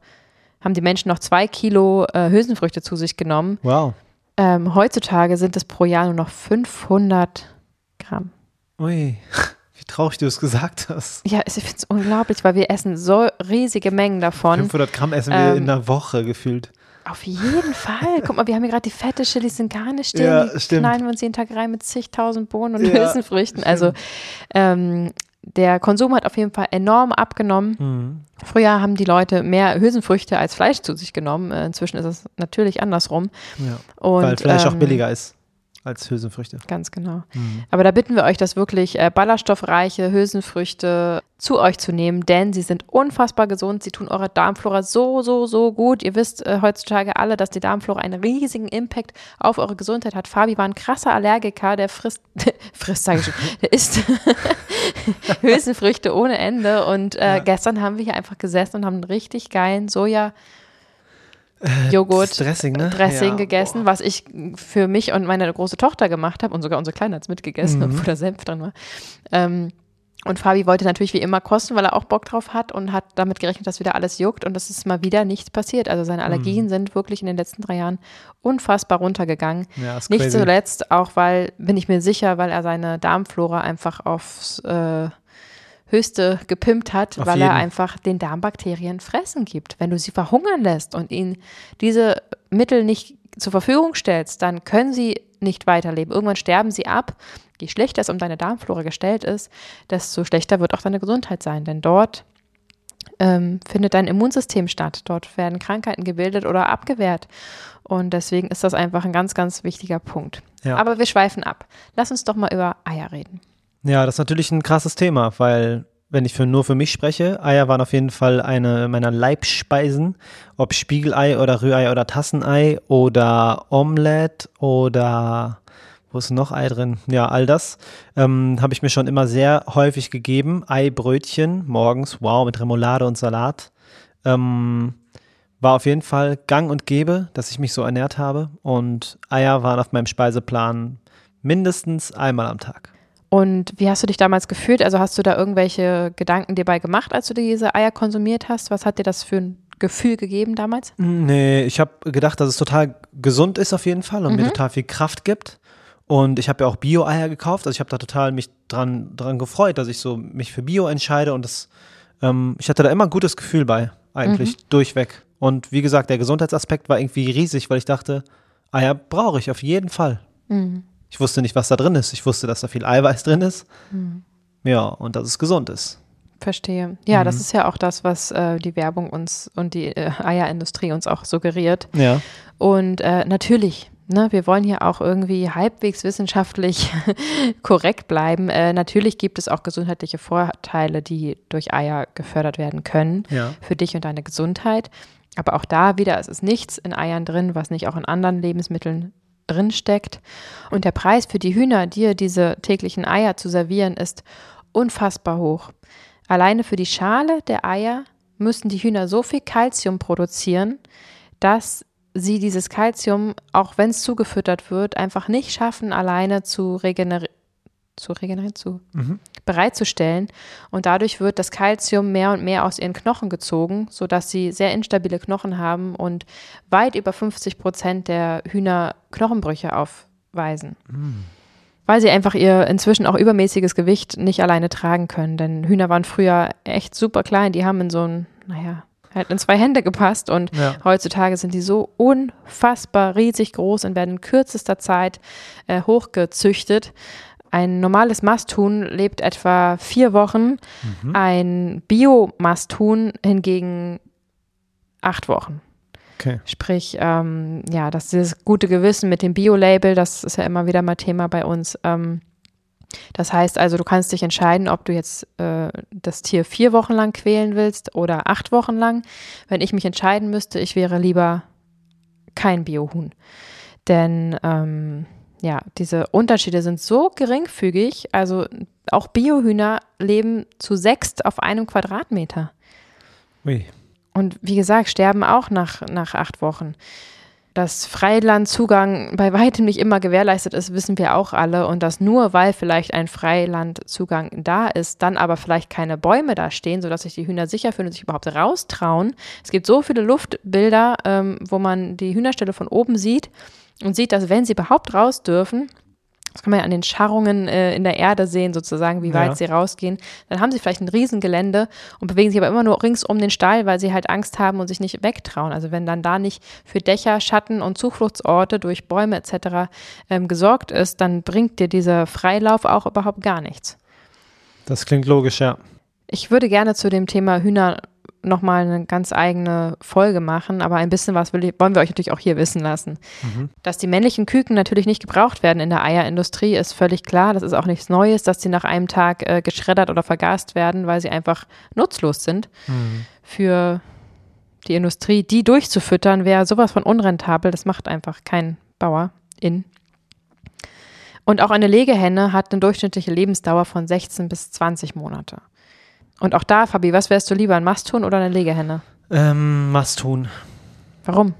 haben die Menschen noch zwei Kilo äh, Hülsenfrüchte zu sich genommen. Wow. Ähm, heutzutage sind es pro Jahr nur noch 500 Gramm. Ui, wie traurig du es gesagt hast. Ja, ich finde es unglaublich, weil wir essen so riesige Mengen davon. 500 Gramm essen wir Ähm, in einer Woche gefühlt. Auf jeden Fall. Guck mal, wir haben hier gerade die fette Chilis sind gar nicht still. Ja, die stimmt. knallen wir uns jeden Tag rein mit zigtausend Bohnen und Ja, Hülsenfrüchten. Also ähm, der Konsum hat auf jeden Fall enorm abgenommen. Mhm. Früher haben die Leute mehr Hülsenfrüchte als Fleisch zu sich genommen. Äh, Inzwischen ist es natürlich andersrum. Ja. Und, Weil Fleisch auch ähm, billiger ist als Hülsenfrüchte. Ganz genau. Mhm. Aber da bitten wir euch, das wirklich äh, ballaststoffreiche Hülsenfrüchte zu euch zu nehmen, denn sie sind unfassbar gesund. Sie tun eurer Darmflora so, so, so gut. Ihr wisst äh, heutzutage alle, dass die Darmflora einen riesigen Impact auf eure Gesundheit hat. Fabi war ein krasser Allergiker, der frisst, frisst, sage ich schon, der isst Hülsenfrüchte ohne Ende. Und äh, Ja. gestern haben wir hier einfach gesessen und haben einen richtig geilen Soja. Joghurt, Das Dressing, ne? Dressing Ja, gegessen, was ich für mich und meine große Tochter gemacht habe und sogar unsere Kleine hat es mitgegessen, Mhm. obwohl da Senf drin war. Ähm, und Fabi wollte natürlich wie immer kosten, weil er auch Bock drauf hat und hat damit gerechnet, dass wieder alles juckt und es ist mal wieder nichts passiert. Also seine Mhm. Allergien sind wirklich in den letzten drei Jahren unfassbar runtergegangen. Ja, Nicht crazy. zuletzt auch, weil, bin ich mir sicher, weil er seine Darmflora einfach aufs äh, höchste gepimpt hat, Auf weil jeden. er einfach den Darmbakterien fressen gibt. Wenn du sie verhungern lässt und ihnen diese Mittel nicht zur Verfügung stellst, dann können sie nicht weiterleben. Irgendwann sterben sie ab. Je schlechter es um deine Darmflora gestellt ist, desto schlechter wird auch deine Gesundheit sein. Denn dort ähm, findet dein Immunsystem statt. Dort werden Krankheiten gebildet oder abgewehrt. Und deswegen ist das einfach ein ganz, ganz wichtiger Punkt. Ja. Aber wir schweifen ab. Lass uns doch mal über Eier reden. Ja, das ist natürlich ein krasses Thema, weil wenn ich für, nur für mich spreche, Eier waren auf jeden Fall eine meiner Leibspeisen, ob Spiegelei oder Rührei oder Tassenei oder Omelette oder wo ist noch Ei drin? Ja, all das ähm, habe ich mir schon immer sehr häufig gegeben. Eibrötchen morgens, wow, mit Remoulade und Salat. Ähm, war auf jeden Fall gang und gäbe, dass ich mich so ernährt habe. Und Eier waren auf meinem Speiseplan mindestens einmal am Tag. Und wie hast du dich damals gefühlt? Also hast du da irgendwelche Gedanken dir bei gemacht, als du diese Eier konsumiert hast? Was hat dir das für ein Gefühl gegeben damals? Nee, ich habe gedacht, dass es total gesund ist auf jeden Fall und mir total viel Kraft gibt. Und ich habe ja auch Bio-Eier gekauft. Also ich habe da total mich dran, dran gefreut, dass ich so mich für Bio entscheide und das, ähm, ich hatte da immer ein gutes Gefühl bei, eigentlich durchweg. Und wie gesagt, der Gesundheitsaspekt war irgendwie riesig, weil ich dachte, Eier brauche ich auf jeden Fall. Ich wusste nicht, was da drin ist. Ich wusste, dass da viel Eiweiß drin ist. Ja, und dass es gesund ist. Verstehe. Ja, Mhm. das ist ja auch das, was äh, die Werbung uns und die äh, Eierindustrie uns auch suggeriert. Ja. Und äh, natürlich, ne, wir wollen hier auch irgendwie halbwegs wissenschaftlich korrekt bleiben. Äh, natürlich gibt es auch gesundheitliche Vorteile, die durch Eier gefördert werden können Ja. für dich und deine Gesundheit. Aber auch da wieder, es ist nichts in Eiern drin, was nicht auch in anderen Lebensmitteln drin steckt. Und der Preis für die Hühner, dir diese täglichen Eier zu servieren, ist unfassbar hoch. Alleine für die Schale der Eier müssen die Hühner so viel Kalzium produzieren, dass sie dieses Kalzium, auch wenn es zugefüttert wird, einfach nicht schaffen, alleine zu regenerieren, zu regenerieren, zu bereitzustellen. Und dadurch wird das Kalzium mehr und mehr aus ihren Knochen gezogen, sodass sie sehr instabile Knochen haben und weit über 50 Prozent der Hühner Knochenbrüche aufweisen. Weil sie einfach ihr inzwischen auch übermäßiges Gewicht nicht alleine tragen können. Denn Hühner waren früher echt super klein. Die haben in so ein, naja, halt in zwei Hände gepasst. Und Ja. heutzutage sind die so unfassbar riesig groß und werden in kürzester Zeit äh, hochgezüchtet. Ein normales Masthuhn lebt etwa vier Wochen, ein Bio-Masthuhn hingegen acht Wochen. Okay. Sprich, ähm, ja, das ist dieses gute Gewissen mit dem Bio-Label, das ist ja immer wieder mal Thema bei uns. Ähm, das heißt also, du kannst dich entscheiden, ob du jetzt äh, das Tier vier Wochen lang quälen willst oder acht Wochen lang. Wenn ich mich entscheiden müsste, ich wäre lieber kein Biohuhn. Denn ähm, ja, diese Unterschiede sind so geringfügig. Also auch Biohühner leben zu sechst auf einem Quadratmeter. Ui. Und wie gesagt, sterben auch nach, nach acht Wochen. Dass Freilandzugang bei weitem nicht immer gewährleistet ist, wissen wir auch alle. Und dass nur weil vielleicht ein Freilandzugang da ist, dann aber vielleicht keine Bäume da stehen, sodass sich die Hühner sicher fühlen und sich überhaupt raustrauen. Es gibt so viele Luftbilder, ähm, wo man die Hühnerstelle von oben sieht und sieht, dass wenn sie überhaupt raus dürfen, das kann man ja an den Scharrungen äh, in der Erde sehen, sozusagen, wie weit Ja. sie rausgehen. Dann haben sie vielleicht ein Riesengelände und bewegen sich aber immer nur rings um den Stall, weil sie halt Angst haben und sich nicht wegtrauen. Also wenn dann da nicht für Dächer, Schatten und Zufluchtsorte durch Bäume etc. Ähm, gesorgt ist, dann bringt dir dieser Freilauf auch überhaupt gar nichts. Das klingt logisch, ja. Ich würde gerne zu dem Thema Hühner nochmal eine ganz eigene Folge machen, aber ein bisschen was will, ich- wollen wir euch natürlich auch hier wissen lassen. Dass die männlichen Küken natürlich nicht gebraucht werden in der Eierindustrie, ist völlig klar. Das ist auch nichts Neues, dass sie nach einem Tag äh, geschreddert oder vergast werden, weil sie einfach nutzlos sind. Für die Industrie, die durchzufüttern, wäre sowas von unrentabel. Das macht einfach kein Bauer in. Und auch eine Legehenne hat eine durchschnittliche Lebensdauer von 16 bis 20 Monate. Und auch da, Fabi, was wärst du lieber, ein Masthuhn oder eine Legehenne? Ähm, Masthuhn. Warum?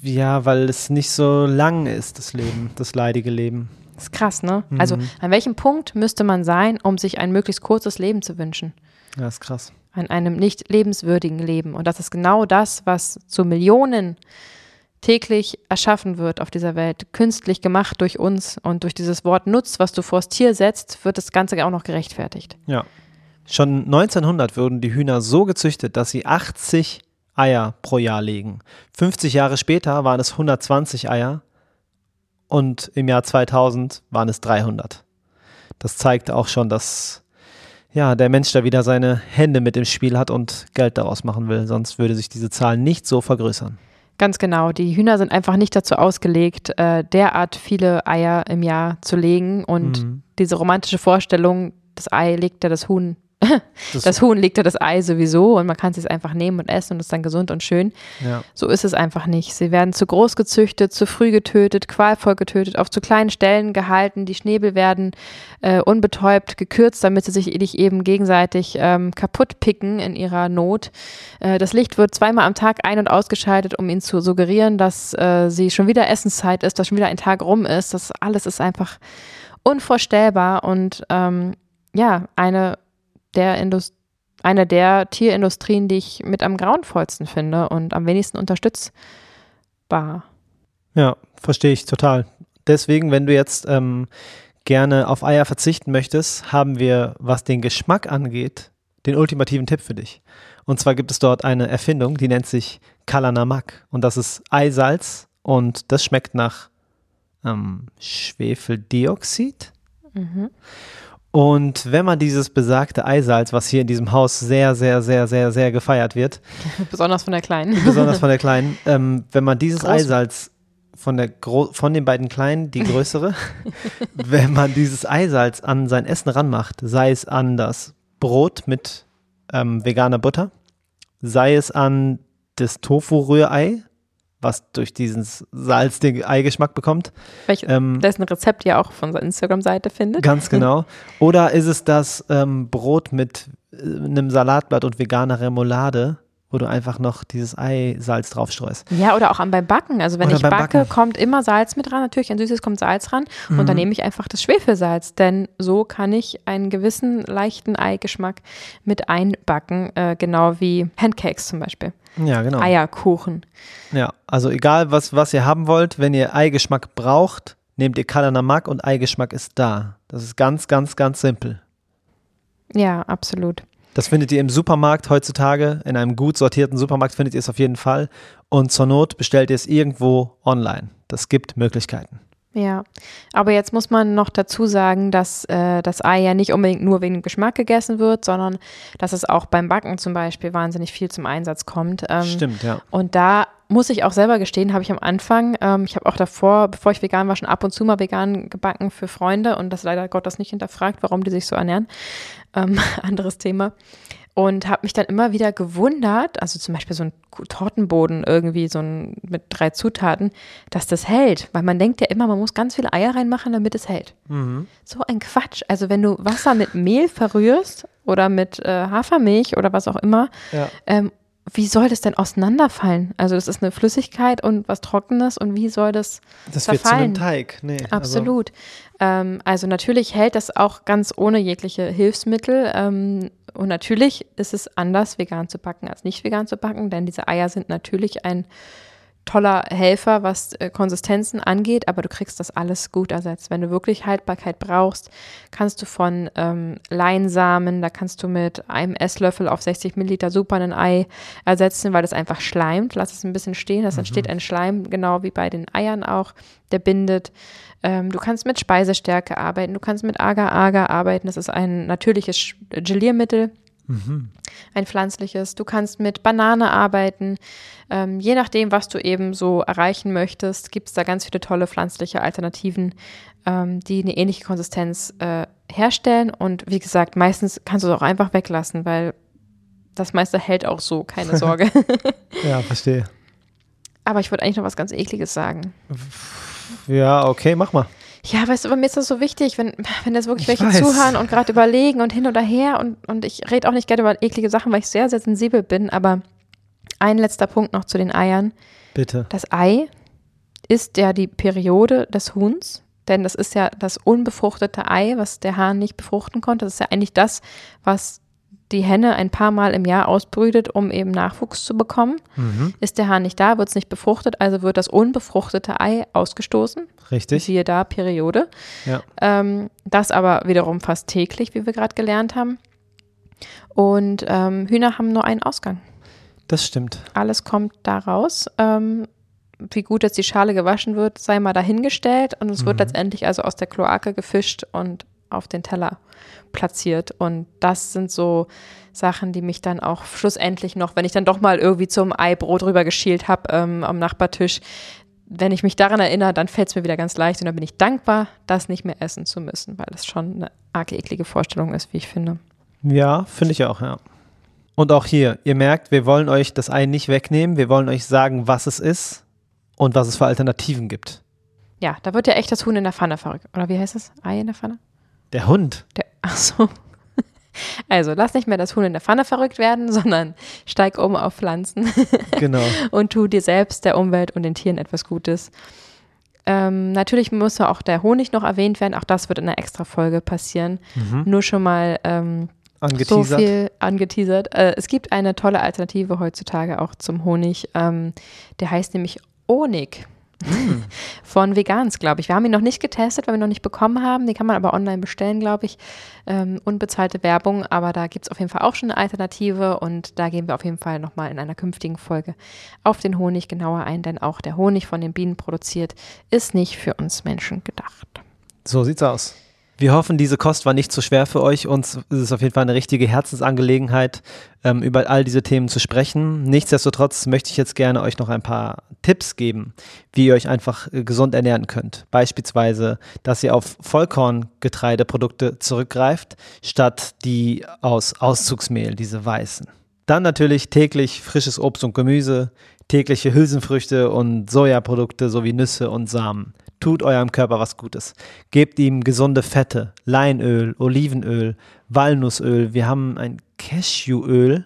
Ja, weil es nicht so lang ist, das Leben, das leidige Leben. Das ist krass, ne? Also, an welchem Punkt müsste man sein, um sich ein möglichst kurzes Leben zu wünschen? Ja, ist krass. An einem nicht lebenswürdigen Leben. Und das ist genau das, was zu Millionen täglich erschaffen wird auf dieser Welt, künstlich gemacht durch uns und durch dieses Wort Nutz, was du vors Tier setzt, wird das Ganze auch noch gerechtfertigt. Ja. Schon 1900 wurden die Hühner so gezüchtet, dass sie 80 Eier pro Jahr legen. 50 Jahre später waren es 120 Eier und im Jahr 2000 waren es 300. Das zeigt auch schon, dass ja, der Mensch da wieder seine Hände mit im Spiel hat und Geld daraus machen will. Sonst würde sich diese Zahl nicht so vergrößern. Ganz genau. Die Hühner sind einfach nicht dazu ausgelegt, äh, derart viele Eier im Jahr zu legen. Und mhm. diese romantische Vorstellung, das Ei legt ja das Huhn das, das, Huhn legt ja das Ei sowieso und man kann es jetzt einfach nehmen und essen und ist dann gesund und schön. Ja. So ist es einfach nicht. Sie werden zu groß gezüchtet, zu früh getötet, qualvoll getötet, auf zu kleinen Stellen gehalten. Die Schnäbel werden äh, unbetäubt gekürzt, damit sie sich nicht eben gegenseitig ähm, kaputt picken in ihrer Not. Äh, das Licht wird zweimal am Tag ein- und ausgeschaltet, um ihnen zu suggerieren, dass äh, sie schon wieder Essenszeit ist, dass schon wieder ein Tag rum ist. Das alles ist einfach unvorstellbar und ähm, ja, eine der Indust eine der Tierindustrien, die ich mit am grauenvollsten finde und am wenigsten unterstützbar. Ja, verstehe ich total. Deswegen, wenn du jetzt ähm, gerne auf Eier verzichten möchtest, haben wir, was den Geschmack angeht, den ultimativen Tipp für dich. Und zwar gibt es dort eine Erfindung, die nennt sich Kalanamak. Und das ist Eisalz und das schmeckt nach ähm, Schwefeldioxid. Mhm. Und wenn man dieses besagte Eisalz, was hier in diesem Haus sehr, sehr, sehr, sehr, sehr gefeiert wird. Besonders von der Kleinen. Besonders von der Kleinen. Ähm, wenn man dieses Groß. Eisalz von, der von den beiden Kleinen, die größere, wenn man dieses Eisalz an sein Essen ranmacht, sei es an das Brot mit ähm, veganer Butter, sei es an das Tofu-Rührei, was durch diesen Salz den Eigeschmack bekommt. Welch, ähm, dessen Rezept ihr auch von seiner Instagram-Seite findet. Ganz genau. Oder ist es das ähm, Brot mit äh, einem Salatblatt und veganer Remoulade, wo du einfach noch dieses Eisalz draufstreust. Ja, oder auch an beim Backen. Also wenn oder ich backe, Backen. kommt immer Salz mit ran. Natürlich, ein süßes kommt Salz ran. Mhm. Und dann nehme ich einfach das Schwefelsalz, denn so kann ich einen gewissen leichten Eigeschmack mit einbacken, äh, genau wie Pancakes zum Beispiel. Ja, genau. Eierkuchen. Ja, also egal, was, was ihr haben wollt, wenn ihr Eigeschmack braucht, nehmt ihr Kalanamak und Eigeschmack ist da. Das ist ganz, ganz, ganz simpel. Ja, absolut. Das findet ihr im Supermarkt heutzutage, in einem gut sortierten Supermarkt findet ihr es auf jeden Fall. Und zur Not bestellt ihr es irgendwo online. Das gibt Möglichkeiten. Ja, aber jetzt muss man noch dazu sagen, dass äh, das Ei ja nicht unbedingt nur wegen Geschmack gegessen wird, sondern dass es auch beim Backen zum Beispiel wahnsinnig viel zum Einsatz kommt. Ähm, Stimmt, ja. Und da muss ich auch selber gestehen, habe ich am Anfang, ähm, ich habe auch davor, bevor ich vegan war, schon ab und zu mal vegan gebacken für Freunde und das leider Gott das nicht hinterfragt, warum die sich so ernähren. Ähm, anderes Thema und habe mich dann immer wieder gewundert, also zum Beispiel so ein Tortenboden irgendwie so ein mit drei Zutaten, dass das hält, weil man denkt ja immer, man muss ganz viele Eier reinmachen, damit es hält. Mhm. So ein Quatsch. Also wenn du Wasser mit Mehl verrührst oder mit äh, Hafermilch oder was auch immer, ja. ähm, wie soll das denn auseinanderfallen? Also das ist eine Flüssigkeit und was Trockenes und wie soll das Das verfallen? wird zu einem Teig. Nee, also Absolut. Also, ähm, also natürlich hält das auch ganz ohne jegliche Hilfsmittel. Ähm, und natürlich ist es anders, vegan zu backen als nicht vegan zu backen, denn diese Eier sind natürlich ein toller Helfer, was äh, Konsistenzen angeht, aber du kriegst das alles gut ersetzt. Wenn du wirklich Haltbarkeit brauchst, kannst du von ähm, Leinsamen, da kannst du mit einem Esslöffel auf 60 Milliliter super ein Ei ersetzen, weil das einfach schleimt. Lass es ein bisschen stehen, das mhm. entsteht ein Schleim, genau wie bei den Eiern auch, der bindet. Ähm, du kannst mit Speisestärke arbeiten, du kannst mit Agar-Agar arbeiten, das ist ein natürliches Geliermittel Mhm. Ein pflanzliches. Du kannst mit Banane arbeiten. Ähm, je nachdem, was du eben so erreichen möchtest, gibt es da ganz viele tolle pflanzliche Alternativen, ähm, die eine ähnliche Konsistenz äh, herstellen. Und wie gesagt, meistens kannst du es auch einfach weglassen, weil das meiste hält auch so, keine Sorge. ja, verstehe. Aber ich wollte eigentlich noch was ganz Ekliges sagen. Ja, okay, mach mal. Ja, weißt du, bei mir ist das so wichtig, wenn, wenn jetzt wirklich ich welche weiß. zuhören und gerade überlegen und hin oder her und, und ich rede auch nicht gerne über eklige Sachen, weil ich sehr, sehr sensibel bin, aber ein letzter Punkt noch zu den Eiern. Bitte. Das Ei ist ja die Periode des Huhns, denn das ist ja das unbefruchtete Ei, was der Hahn nicht befruchten konnte. Das ist ja eigentlich das, was die Henne ein paar Mal im Jahr ausbrütet, um eben Nachwuchs zu bekommen. Mhm. Ist der Hahn nicht da, wird es nicht befruchtet, also wird das unbefruchtete Ei ausgestoßen. Richtig. Siehe da, Periode. Ja. Ähm, das aber wiederum fast täglich, wie wir gerade gelernt haben. Und ähm, Hühner haben nur einen Ausgang. Das stimmt. Alles kommt da raus. Ähm, wie gut jetzt die Schale gewaschen wird, sei mal dahingestellt. Und es wird letztendlich also aus der Kloake gefischt und auf den Teller platziert. Und das sind so Sachen, die mich dann auch schlussendlich noch, wenn ich dann doch mal irgendwie zum Eibrot rüber geschielt habe ähm, am Nachbartisch, wenn ich mich daran erinnere, dann fällt es mir wieder ganz leicht und dann bin ich dankbar, das nicht mehr essen zu müssen, weil das schon eine arg eklige Vorstellung ist, wie ich finde. Ja, finde ich auch, ja. Und auch hier, ihr merkt, wir wollen euch das Ei nicht wegnehmen, wir wollen euch sagen, was es ist und was es für Alternativen gibt. Ja, da wird ja echt das Huhn in der Pfanne verrückt. Oder wie heißt es? Ei in der Pfanne? Der Hund. Der, ach so. Also lass nicht mehr das Huhn in der Pfanne verrückt werden, sondern steig um auf Pflanzen Genau. und tu dir selbst, der Umwelt und den Tieren etwas Gutes. Ähm, natürlich muss auch der Honig noch erwähnt werden. Auch das wird in einer extra Folge passieren. Nur schon mal ähm, so Angeteasert. viel angeteasert. Äh, es gibt eine tolle Alternative heutzutage auch zum Honig. Ähm, der heißt nämlich Honig. Von Vegans, glaube ich. Wir haben ihn noch nicht getestet, weil wir ihn noch nicht bekommen haben. Den kann man aber online bestellen, glaube ich. Ähm, unbezahlte Werbung, aber da gibt es auf jeden Fall auch schon eine Alternative und da gehen wir auf jeden Fall nochmal in einer künftigen Folge auf den Honig genauer ein, denn auch der Honig von den Bienen produziert ist nicht für uns Menschen gedacht. So sieht's aus. Wir hoffen, diese Kost war nicht zu schwer für euch. Uns ist es auf jeden Fall eine richtige Herzensangelegenheit, ähm, über all diese Themen zu sprechen. Nichtsdestotrotz möchte ich jetzt gerne euch noch ein paar Tipps geben, wie ihr euch einfach äh, gesund ernähren könnt. Beispielsweise, dass ihr auf Vollkorngetreideprodukte zurückgreift, statt die aus Auszugsmehl, diese weißen. Dann natürlich täglich frisches Obst und Gemüse, tägliche Hülsenfrüchte und Sojaprodukte sowie Nüsse und Samen. Tut eurem Körper was Gutes. Gebt ihm gesunde Fette, Leinöl, Olivenöl, Walnussöl. Wir haben ein Cashewöl,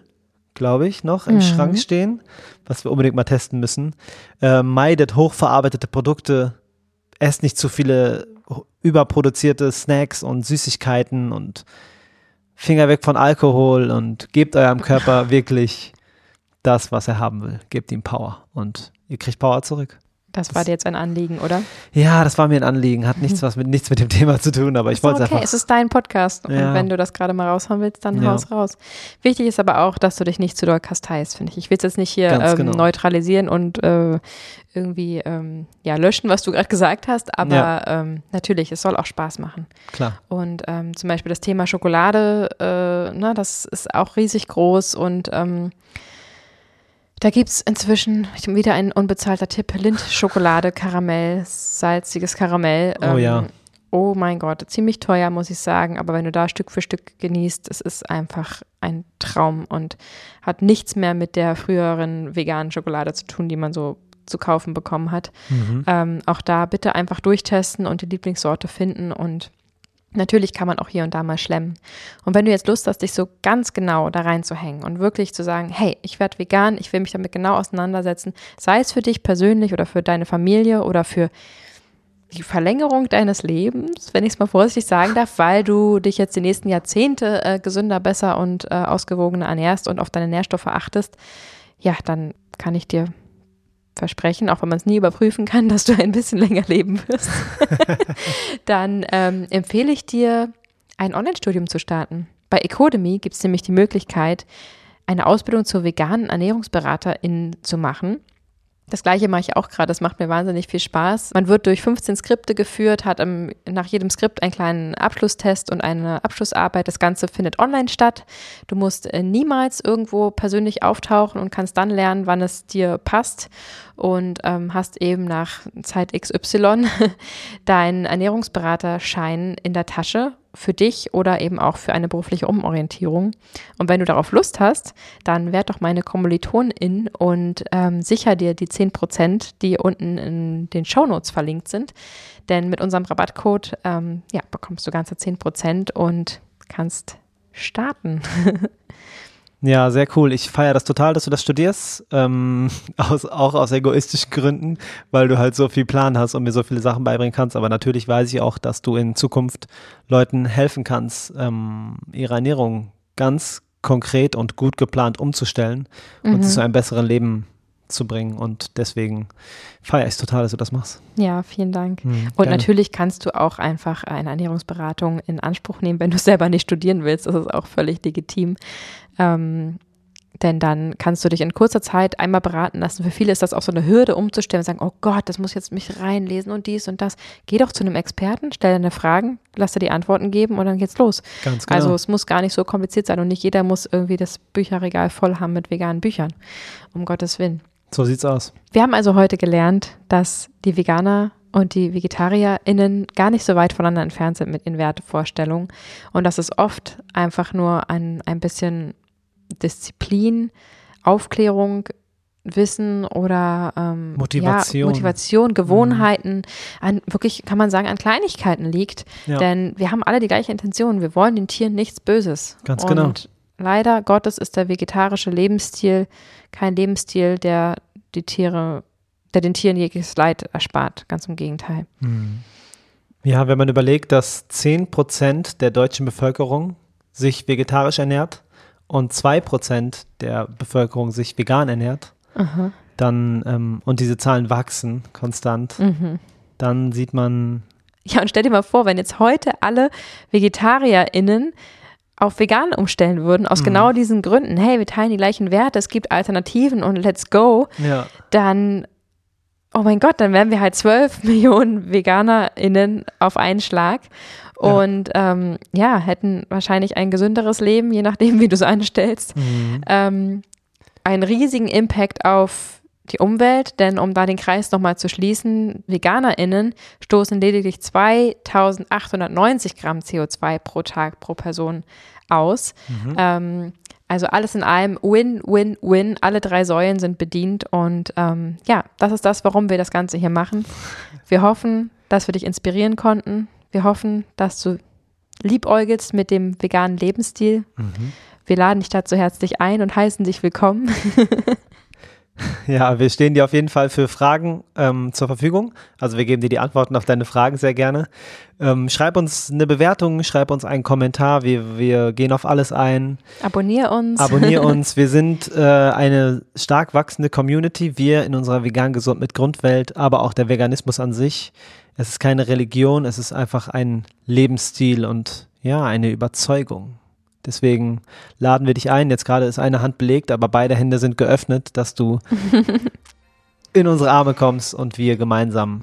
glaube ich, noch im Mhm. Schrank stehen, was wir unbedingt mal testen müssen. Äh, meidet hochverarbeitete Produkte. Esst nicht zu viele überproduzierte Snacks und Süßigkeiten und Finger weg von Alkohol und gebt eurem Körper wirklich das, was er haben will. Gebt ihm Power und ihr kriegt Power zurück. Das war dir jetzt ein Anliegen, oder? Ja, das war mir ein Anliegen, hat nichts, was mit, nichts mit dem Thema zu tun, aber ich wollte es okay, einfach. es ist dein Podcast. Ja. Und wenn du das gerade mal raushauen willst, dann Ja. haus raus. Wichtig ist aber auch, dass du dich nicht zu doll kasteist, finde ich. Ich will es jetzt nicht hier ähm, genau. neutralisieren und äh, irgendwie ähm, ja, löschen, was du gerade gesagt hast. Aber Ja. ähm, natürlich, es soll auch Spaß machen. Klar. Und ähm, zum Beispiel das Thema Schokolade, äh, ne, das ist auch riesig groß und ähm, da gibt es inzwischen wieder ein unbezahlter Tipp: Lindt-Schokolade, Karamell, salziges Karamell. ähm, Oh ja. Oh mein Gott, ziemlich teuer, muss ich sagen. Aber wenn du da Stück für Stück genießt, es ist einfach ein Traum und hat nichts mehr mit der früheren veganen Schokolade zu tun, die man so zu kaufen bekommen hat. Mhm. Ähm, auch da bitte einfach durchtesten und die Lieblingssorte finden und Natürlich kann man auch hier und da mal schlemmen. Und wenn du jetzt Lust hast, dich so ganz genau da reinzuhängen und wirklich zu sagen, hey, ich werde vegan, ich will mich damit genau auseinandersetzen, sei es für dich persönlich oder für deine Familie oder für die Verlängerung deines Lebens, wenn ich es mal vorsichtig sagen darf, weil du dich jetzt die nächsten Jahrzehnte äh, gesünder, besser und äh, ausgewogener ernährst und auf deine Nährstoffe achtest, ja, dann kann ich dir versprechen, auch wenn man es nie überprüfen kann, dass du ein bisschen länger leben wirst, dann ähm, empfehle ich dir, ein Online-Studium zu starten. Bei Ecodemy gibt es nämlich die Möglichkeit, eine Ausbildung zur veganen Ernährungsberaterin zu machen. Das gleiche mache ich auch gerade, das macht mir wahnsinnig viel Spaß. Man wird durch 15 Skripte geführt, hat im, nach jedem Skript einen kleinen Abschlusstest und eine Abschlussarbeit. Das Ganze findet online statt. Du musst äh, niemals irgendwo persönlich auftauchen und kannst dann lernen, wann es dir passt und ähm, hast eben nach Zeit XY deinen Ernährungsberaterschein in der Tasche für dich oder eben auch für eine berufliche Umorientierung. Und wenn du darauf Lust hast, dann werd doch meine Kommilitonin und ähm, sicher dir die 10 Prozent, die unten in den Shownotes verlinkt sind. Denn mit unserem Rabattcode ähm, ja, bekommst du ganze 10 Prozent und kannst starten. Ja, sehr cool. Ich feiere das total, dass du das studierst. Ähm, aus, auch aus egoistischen Gründen, weil du halt so viel Plan hast und mir so viele Sachen beibringen kannst. Aber natürlich weiß ich auch, dass du in Zukunft Leuten helfen kannst, ähm, ihre Ernährung ganz konkret und gut geplant umzustellen und Mhm. sie zu einem besseren Leben zu bringen. Und deswegen feiere ich es total, dass du das machst. Ja, vielen Dank. Hm, Und gerne. natürlich kannst du auch einfach eine Ernährungsberatung in Anspruch nehmen, wenn du selber nicht studieren willst. Das ist auch völlig legitim. Ähm, denn dann kannst du dich in kurzer Zeit einmal beraten lassen. Für viele ist das auch so eine Hürde, umzustellen und sagen, oh Gott, das muss jetzt mich reinlesen und dies und das. Geh doch zu einem Experten, stell deine Fragen, lass dir die Antworten geben und dann geht's los. Ganz genau. Also es muss gar nicht so kompliziert sein und nicht jeder muss irgendwie das Bücherregal voll haben mit veganen Büchern. Um Gottes Willen. So sieht's aus. Wir haben also heute gelernt, dass die Veganer und die VegetarierInnen gar nicht so weit voneinander entfernt sind mit ihren Wertevorstellungen und dass es oft einfach nur ein, ein bisschen Disziplin, Aufklärung, Wissen oder ähm, Motivation. Ja, Motivation, Gewohnheiten, an wirklich, kann man sagen, an Kleinigkeiten liegt. Ja. Denn wir haben alle die gleiche Intention. Wir wollen den Tieren nichts Böses. Ganz und genau. Leider Gottes ist der vegetarische Lebensstil kein Lebensstil, der die Tiere, der den Tieren jegliches Leid erspart. Ganz im Gegenteil. Hm. Ja, wenn man überlegt, dass 10% der deutschen Bevölkerung sich vegetarisch ernährt und 2% der Bevölkerung sich vegan ernährt, Aha. dann ähm, und diese Zahlen wachsen konstant, Mhm. dann sieht man, Ja, und stell dir mal vor, wenn jetzt heute alle VegetarierInnen auf vegan umstellen würden, aus Mhm. genau diesen Gründen, hey, wir teilen die gleichen Werte, es gibt Alternativen und let's go, ja, dann, oh mein Gott, dann wären wir halt 12 Millionen VeganerInnen auf einen Schlag Ja. und ähm, ja, hätten wahrscheinlich ein gesünderes Leben, je nachdem, wie du es anstellst. Mhm. ähm, einen riesigen Impact auf die Umwelt, denn um da den Kreis nochmal zu schließen, VeganerInnen stoßen lediglich 2890 Gramm CO2 pro Tag pro Person aus. Mhm. Ähm, also alles in allem Win, Win, Win. Alle drei Säulen sind bedient und ähm, ja, das ist das, warum wir das Ganze hier machen. Wir hoffen, dass wir dich inspirieren konnten. Wir hoffen, dass du liebäugelst mit dem veganen Lebensstil. Mhm. Wir laden dich dazu herzlich ein und heißen dich willkommen. Ja, wir stehen dir auf jeden Fall für Fragen ähm, zur Verfügung. Also wir geben dir die Antworten auf deine Fragen sehr gerne. Ähm, schreib uns eine Bewertung, schreib uns einen Kommentar. Wir, wir gehen auf alles ein. Abonnier uns. Abonnier uns. Wir sind äh, eine stark wachsende Community. Wir in unserer vegan gesund mit Grundwelt, aber auch der Veganismus an sich. Es ist keine Religion, es ist einfach ein Lebensstil und ja, eine Überzeugung. Deswegen laden wir dich ein. Jetzt gerade ist eine Hand belegt, aber beide Hände sind geöffnet, dass du in unsere Arme kommst und wir gemeinsam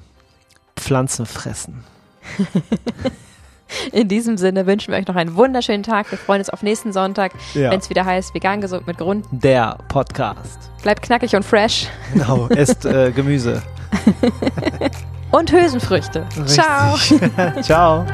Pflanzen fressen. In diesem Sinne wünschen wir euch noch einen wunderschönen Tag. Wir freuen uns auf nächsten Sonntag, Ja. wenn es wieder heißt Vegan gesund mit Grund. Der Podcast. Bleibt knackig und fresh. Genau, esst äh, Gemüse. Und Hülsenfrüchte. Ciao. Ciao.